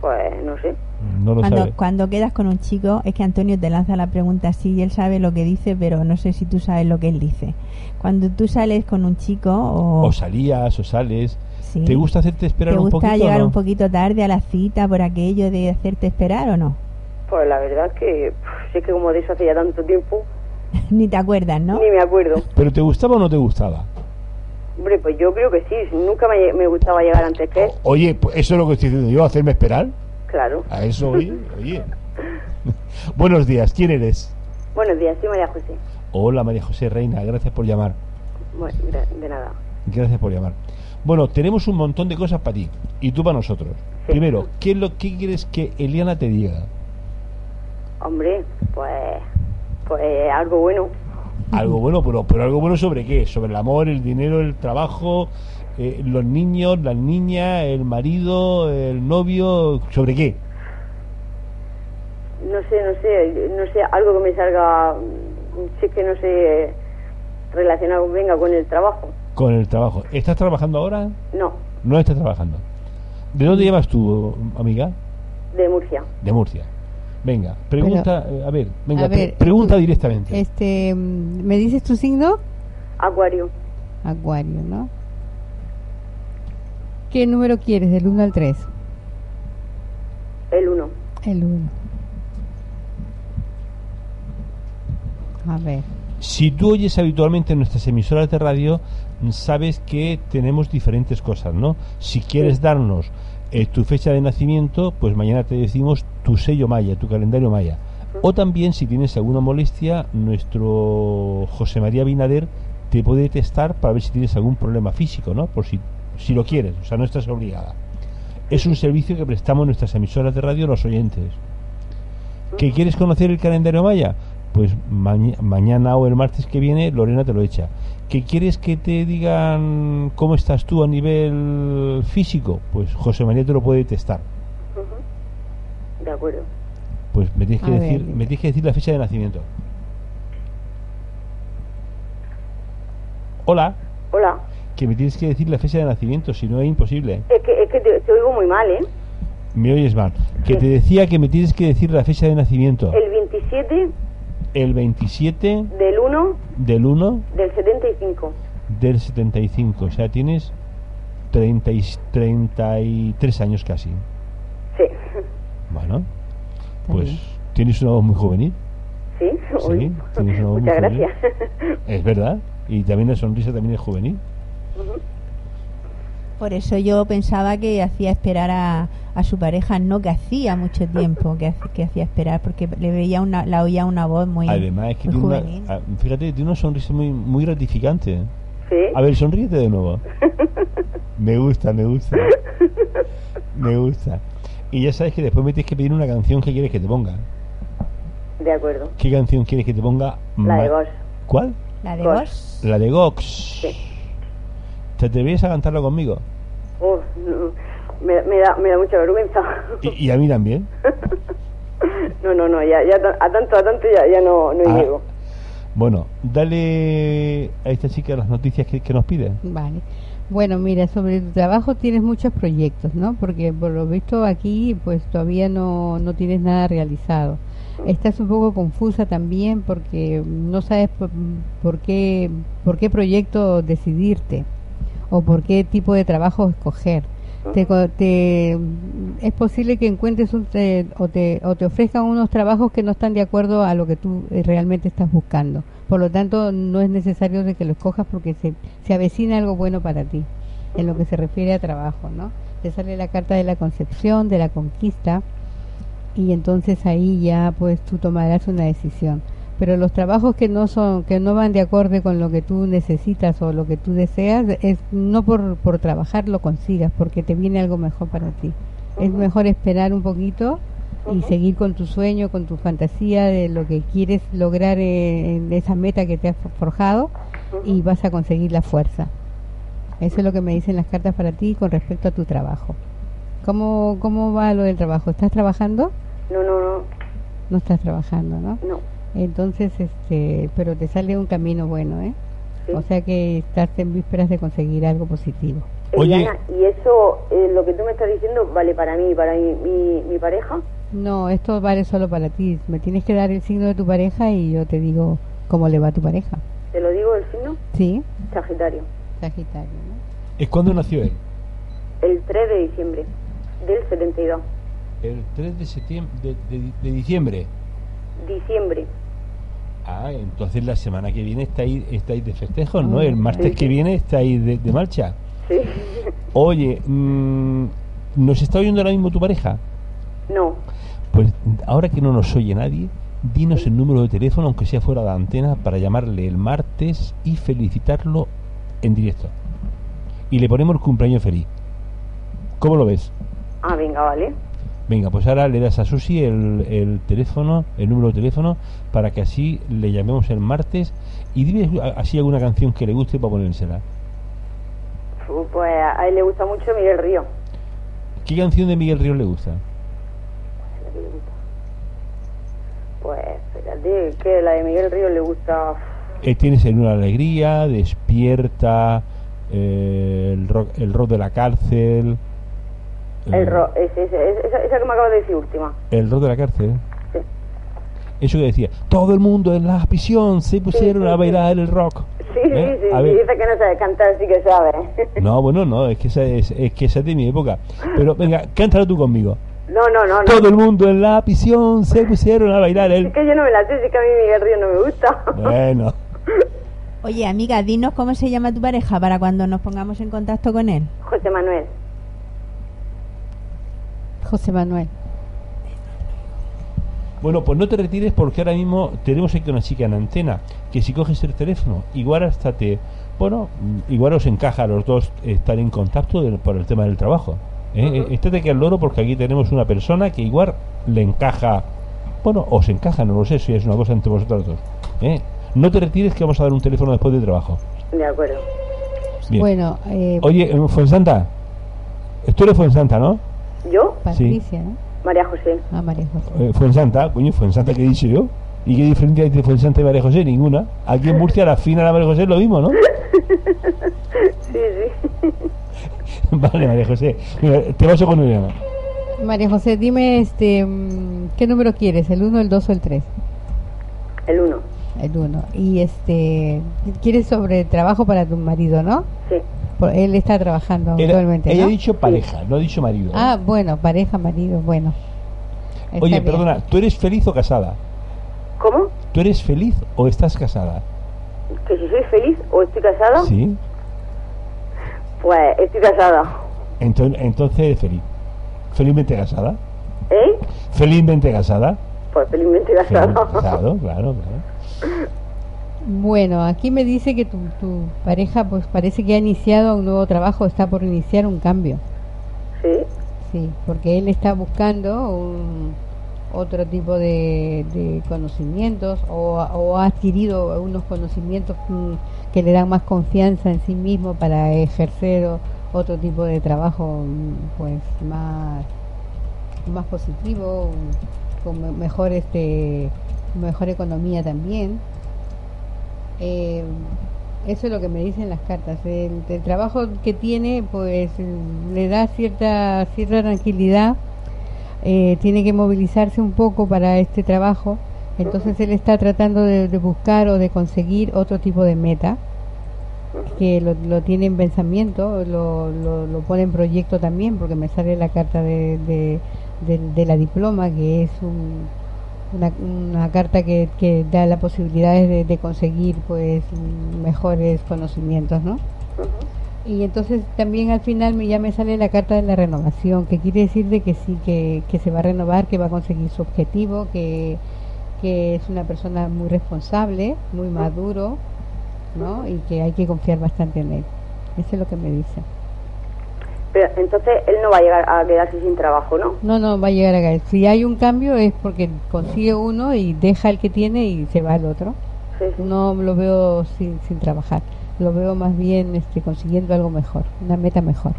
J: Pues no sé.
A: No lo
C: Cuando, cuando quedas con un chico, es que Antonio te lanza la pregunta así y él sabe lo que dice, pero no sé si tú sabes lo que él dice. Cuando tú sales con un chico o,
A: O salías, o sales.
C: Sí.
A: ¿Te gusta hacerte esperar
C: te
A: un
C: gusta
A: poquito? o
C: llegar
A: no?
C: un poquito tarde a la cita por aquello de hacerte esperar o no?
J: Pues la verdad es que, pff, si es que como de eso hace ya tanto tiempo, (laughs)
C: Ni te acuerdas, ¿no?
J: ni me acuerdo. (laughs)
A: ¿Pero te gustaba o no te gustaba?
J: Hombre, pues yo creo que sí. Nunca me, me gustaba llegar antes que él.
A: Oye, pues eso es lo que estoy diciendo yo, hacerme esperar.
J: Claro.
A: A eso, oye, oye. (laughs) Buenos días, ¿quién eres?
J: Buenos días, soy María José.
A: Hola María José Reina, gracias por llamar.
J: Bueno, de, nada.
A: Gracias por llamar. Bueno, tenemos un montón de cosas para ti y tú para nosotros.
J: Sí.
A: Primero, ¿qué es lo que quieres que Eliana te diga?
J: Hombre, pues, pues algo bueno.
A: Algo bueno, pero, pero algo bueno sobre qué? Sobre el amor, el dinero, el trabajo, eh, los niños, las niñas, el marido, el novio, ¿sobre qué?
J: No sé, no sé, no sé, algo que me salga, si es que no sé, relacionado, venga, con el trabajo.
A: Con el trabajo. ¿Estás trabajando ahora?
J: No,
A: No estás trabajando. ¿De dónde llevas tú, amiga?
J: de Murcia.
A: De Murcia. Venga, pregunta, eh, a ver, venga,
B: A
A: pre-
B: ver,
A: pregunta
B: tú-
A: directamente.
B: Este, ¿me dices tu signo?
J: Acuario,
B: Acuario, ¿no? ¿Qué número quieres del 1 al 3?
J: el 1.
B: El 1. A ver.
A: Si tú oyes habitualmente nuestras emisoras de radio, sabes que tenemos diferentes cosas, ¿no? Si quieres
J: Sí.
A: darnos eh, tu fecha de nacimiento, pues mañana te decimos tu sello maya, tu calendario maya. O también, si tienes alguna molestia, nuestro José María Binader te puede testar para ver si tienes algún problema físico, ¿no? Por si, si lo quieres, o sea, no estás obligada. Es un servicio que prestamos nuestras emisoras de radio a los oyentes. ¿Que quieres conocer el calendario maya? Pues maña- mañana o el martes que viene Lorena te lo echa. ¿Que quieres que te digan cómo estás tú a nivel físico? Pues José María te lo puede testar.
J: De acuerdo.
A: Pues me tienes que
B: A
A: decir,
B: ver.
A: me tienes que decir la fecha de nacimiento. Hola,
J: Hola.
A: Que me tienes que decir la fecha de nacimiento, si no es imposible.
J: Es que, es que te, te oigo muy mal, ¿eh?
A: Me oyes mal. Que
J: Sí.
A: te decía que me tienes que decir la fecha de nacimiento.
J: El 27
A: El 27
J: del 1
A: del 1
J: del 75.
A: del 75. O sea, tienes 30 y- 33 años casi.
J: Sí.
A: Bueno, pues tienes una voz muy juvenil.
J: ¿Sí?
A: Sí, tienes una voz
J: Muchas
A: muy juvenil.
J: gracias.
A: Es verdad. Y también la sonrisa también es juvenil.
C: Por eso yo pensaba que hacía esperar a, a su pareja, no que hacía mucho tiempo que, que hacía esperar, porque le veía una, la oía una voz muy,
A: Además, es que tiene una,
C: juvenil.
A: ah, fíjate, tiene una sonrisa muy, muy gratificante.
J: Sí.
A: A ver, sonríete de nuevo. (laughs) Me gusta, me gusta. Me gusta. Y ya sabes que después me tienes que pedir una canción que quieres que te ponga.
J: De acuerdo.
A: ¿Qué canción quieres que te ponga?
J: La de vos.
A: ¿Cuál?
C: La de vos.
A: La de Gox.
J: Sí.
A: ¿Te atreverías a cantarlo conmigo?
J: No, me, me da, me da mucha vergüenza.
A: Y, y a mí también. (laughs)
J: No, no, no, ya, ya a tanto, a tanto ya, ya no, no
A: Ah.
J: llego.
A: Bueno, dale a esta chica las noticias que, que nos pide.
B: Vale. Bueno, mira, sobre tu trabajo tienes muchos proyectos, ¿no? Porque por lo visto aquí, pues todavía no, no tienes nada realizado. Estás un poco confusa también porque no sabes por, por qué por qué proyecto decidirte o por qué tipo de trabajo escoger. te, te- es posible que encuentres un, te- o, te, o te ofrezcan unos trabajos que no están de acuerdo a lo que tú eh, realmente estás buscando. Por lo tanto, no es necesario de que lo escojas porque se, se avecina algo bueno para ti, en lo que se refiere a trabajo, ¿no? Te sale la carta de la concepción, de la conquista, y entonces ahí ya pues tú tomarás una decisión. Pero los trabajos que no son, que no van de acorde con lo que tú necesitas o lo que tú deseas, es no por, por trabajar lo consigas, porque te viene algo mejor para ti. Es mejor esperar un poquito y seguir con tu sueño, con tu fantasía de lo que quieres lograr eh, en esa meta que te has forjado y vas a conseguir la fuerza. Eso es lo que me dicen las cartas para ti con respecto a tu trabajo. ¿Cómo, cómo va lo del trabajo? ¿Estás trabajando?
J: No, no, no,
B: No estás trabajando, ¿no?
J: no.
B: Entonces, este, pero te sale un camino bueno, ¿eh? O sea que estás en vísperas de conseguir algo positivo.
A: Oye.
J: Eliana, ¿y eso, eh, lo que tú me estás diciendo, vale para mí, para mi, mi, mi pareja?
B: No, esto vale solo para ti. Me tienes que dar el signo de tu pareja y yo te digo cómo le va a tu pareja.
J: ¿Te lo digo el signo?
B: Sí,
J: Sagitario.
B: Sagitario, ¿no?
A: ¿Es cuando nació él?
J: El 3 de diciembre del 72.
A: El 3 de septiembre de, de- de diciembre.
J: Diciembre.
A: Ah, entonces la semana que viene estáis, estáis de festejos, ¿no? El martes
J: sí.
A: que viene estáis de, de marcha.
J: Sí.
A: Oye, mm, ¿nos está oyendo ahora mismo tu pareja?
J: no.
A: Pues ahora que no nos oye nadie, dinos el número de teléfono, aunque sea fuera de antena, para llamarle el martes y felicitarlo en directo. Y le ponemos el cumpleaños feliz. ¿Cómo lo ves?
J: Ah, venga, vale.
A: Venga, pues ahora le das a Susi el, el teléfono, el número de teléfono, para que así le llamemos el martes y dime así alguna canción que le guste para ponérsela.
J: Fu- Pues a él le gusta mucho Miguel Río.
A: ¿Qué canción de Miguel Ríos le gusta?
J: La que le gusta. Pues espérate, que la de Miguel Río le gusta.
A: Eh, tienes en una alegría, despierta, eh, el, rock, el rock de la cárcel.
J: El ro ese, ese, ese- esa, esa que me acabas de decir última.
A: el rock de la cárcel.
J: Sí.
A: Eso que decía, todo el mundo en la prisión se pusieron
J: sí,
A: a
J: sí.
A: bailar el rock.
J: Sí,
A: ¿Eh?
J: sí, sí,
A: ver.
J: dice que no sabe cantar, sí que sabe. (laughs)
A: No, bueno, no, es que esa es, es que esa es de mi época. Pero venga, cántalo tú conmigo.
J: No, no, no, no.
A: Todo el mundo en la prisión se pusieron a bailar el...
J: Es que yo no me la sé, sí que a mí Miguel Río no me gusta.
A: Bueno,
C: Oye, amiga, dinos cómo se llama tu pareja para cuando nos pongamos en contacto con él.
J: José Manuel.
B: José Manuel.
A: bueno, pues no te retires porque ahora mismo tenemos aquí una chica en antena que si coges el teléfono, igual hasta te... Bueno, igual os encaja a los dos estar en contacto del- por el tema del trabajo. ¿eh? Eh, Estate que al loro porque aquí tenemos una persona que igual le encaja... Bueno, os encaja, no lo sé si es una cosa entre vosotros dos. ¿eh? No te retires que vamos a dar un teléfono después del trabajo.
J: De acuerdo.
A: Bien.
B: Bueno, eh,
A: Oye, eh, Fuensanta, tú eres Fuensanta, ¿no?
J: ¿Yo?
B: Patricia, ¿no?
J: María José.
B: Ah, María José.
A: Eh, Fuensanta, coño, Fuensanta, ¿qué he dicho yo? ¿Y qué diferencia hay entre Fuensanta y María José? Ninguna. Aquí en Murcia la fina la María José es lo mismo, ¿no? (laughs)
J: Sí, sí. (laughs)
A: vale, María José. Mira, te vas con Eliana.
B: María José, dime este, mm, ¿qué número quieres? ¿El 1, el 2 o el 3?
J: El uno.
B: El 1. Y este, quieres sobre trabajo para tu marido, ¿no?
J: Sí.
B: Por- él está trabajando
A: Era-
B: actualmente,
A: ella
B: ¿no?
A: ha dicho pareja, no ha dicho marido.
B: Ah, bueno, pareja, marido, bueno. Está
A: Oye,
B: bien.
A: perdona, ¿tú eres feliz o casada?
J: ¿Cómo?
A: ¿Tú eres feliz o estás casada?
J: ¿Que si soy feliz o estoy casada?
A: Sí.
J: Pues estoy casada.
A: Entonces, entonces eres feliz. ¿Felizmente casada?
J: ¿Eh?
A: ¿Felizmente casada?
J: Pues felizmente casada.
A: Felizmente- Claro, claro, claro. (laughs)
B: Bueno, aquí me dice que tu, tu pareja pues parece que ha iniciado un nuevo trabajo, está por iniciar un cambio.
J: Sí.
B: Sí, porque él está buscando un, otro tipo de, de conocimientos o, o ha adquirido unos conocimientos mm, que le dan más confianza en sí mismo para ejercer otro tipo de trabajo mm, pues más más positivo con me- mejor este mejor economía también Eh, eso es lo que me dicen las cartas. El, trabajo que tiene pues le da cierta cierta tranquilidad. Eh, tiene que movilizarse un poco para este trabajo. Entonces él está tratando de, de buscar o de conseguir otro tipo de meta que lo, lo tiene en pensamiento, lo, lo, lo pone en proyecto también, porque me sale la carta de, de, de- de la diploma, que es un, una, una carta que, que da la posibilidad de, de conseguir pues mejores conocimientos, ¿no? Y entonces también al final me, ya me sale la carta de la renovación, que quiere decir de que sí, que, que se va a renovar, que va a conseguir su objetivo, que, que es una persona muy responsable, muy maduro, ¿no? Y que hay que confiar bastante en él. Eso es lo que me dice.
J: Pero entonces él no va a llegar a quedarse sin trabajo, ¿no?
B: No, no, va a llegar a caer. Si hay un cambio es porque consigue uno y deja el que tiene y se va al otro.
J: Sí, sí.
B: No lo veo sin, sin trabajar. Lo veo más bien este, consiguiendo algo mejor, una meta mejor.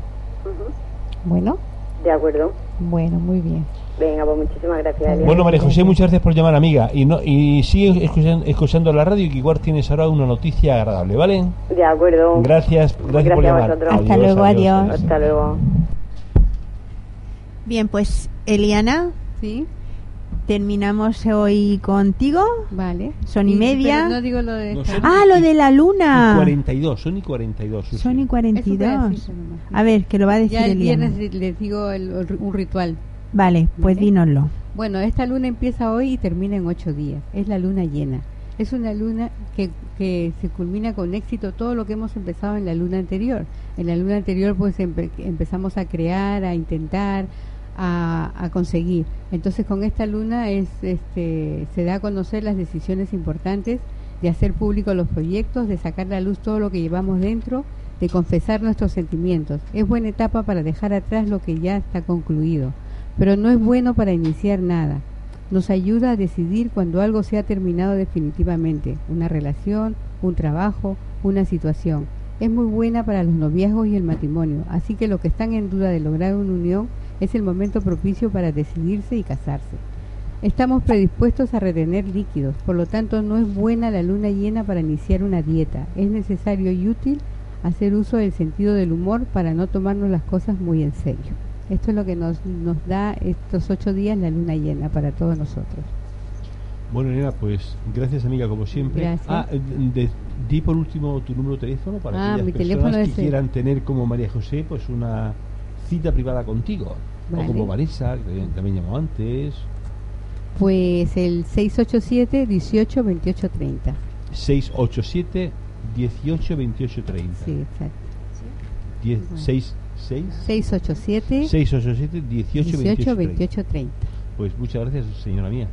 B: Bueno,
J: De acuerdo.
B: Bueno, muy bien.
J: Venga, pues muchísimas gracias. Elia.
A: Bueno, María José, muchas gracias por llamar, amiga. Y no y sigue escuchando, escuchando la radio y que igual tienes ahora una noticia agradable, ¿vale?
J: De acuerdo.
A: Gracias, gracias,
J: Gracias
A: por
J: a
A: llamar.
J: vosotros.
C: Hasta luego, adiós.
J: Hasta luego.
C: Bien, pues Eliana,
B: ¿Sí?
C: Terminamos hoy contigo.
B: Vale.
C: Son y media.
B: pero no digo lo de...
A: No,
C: Ah, lo de la
A: Y
C: luna.
A: 42, son y 42. Susi.
C: Son y
B: Eso voy a
C: 42.
B: decir.
C: A ver, que lo va a decir
B: Ya el
C: Eliana.
B: viernes les digo el- el- un ritual.
C: Vale, pues
B: Vale.
C: dínoslo.
B: Bueno, esta luna empieza hoy y termina en ocho días. Es la luna llena. Es una luna que, que se culmina con éxito todo lo que hemos empezado en la luna anterior. En la luna anterior pues empe- empezamos a crear, a intentar, a, conseguir. Entonces con esta luna es, este, se da a conocer las decisiones importantes de hacer público los proyectos, de sacar a la luz todo lo que llevamos dentro, de confesar nuestros sentimientos. Es buena etapa para dejar atrás lo que ya está concluido, pero no es bueno para iniciar nada. Nos ayuda a decidir cuando algo se ha terminado definitivamente, una relación, un trabajo, una situación. Es muy buena para los noviazgos y el matrimonio, así que los que están en duda de lograr una unión es el momento propicio para decidirse y casarse. Estamos predispuestos a retener líquidos, por lo tanto no es buena la luna llena para iniciar una dieta. Es necesario y útil hacer uso del sentido del humor para no tomarnos las cosas muy en serio. Esto es lo que nos, nos da estos ocho días la luna llena para todos nosotros.
A: Bueno, Elena, pues gracias, amiga, como siempre.
B: Gracias.
A: Ah, eh, de- di por último tu número de teléfono para
B: Ah,
A: aquellas personas que quieran tener como María José pues una cita privada contigo.
B: Vale.
A: O como Vanessa, que también llamó antes.
B: Pues el 687 18 28 30.
A: 687 18 28 30.
B: Sí, exacto.
A: 10,
B: Bueno.
A: 6, 6,
B: 687
A: 687 18
B: 18
A: 28 30.
B: 28 30.
A: Pues muchas gracias, señora mía.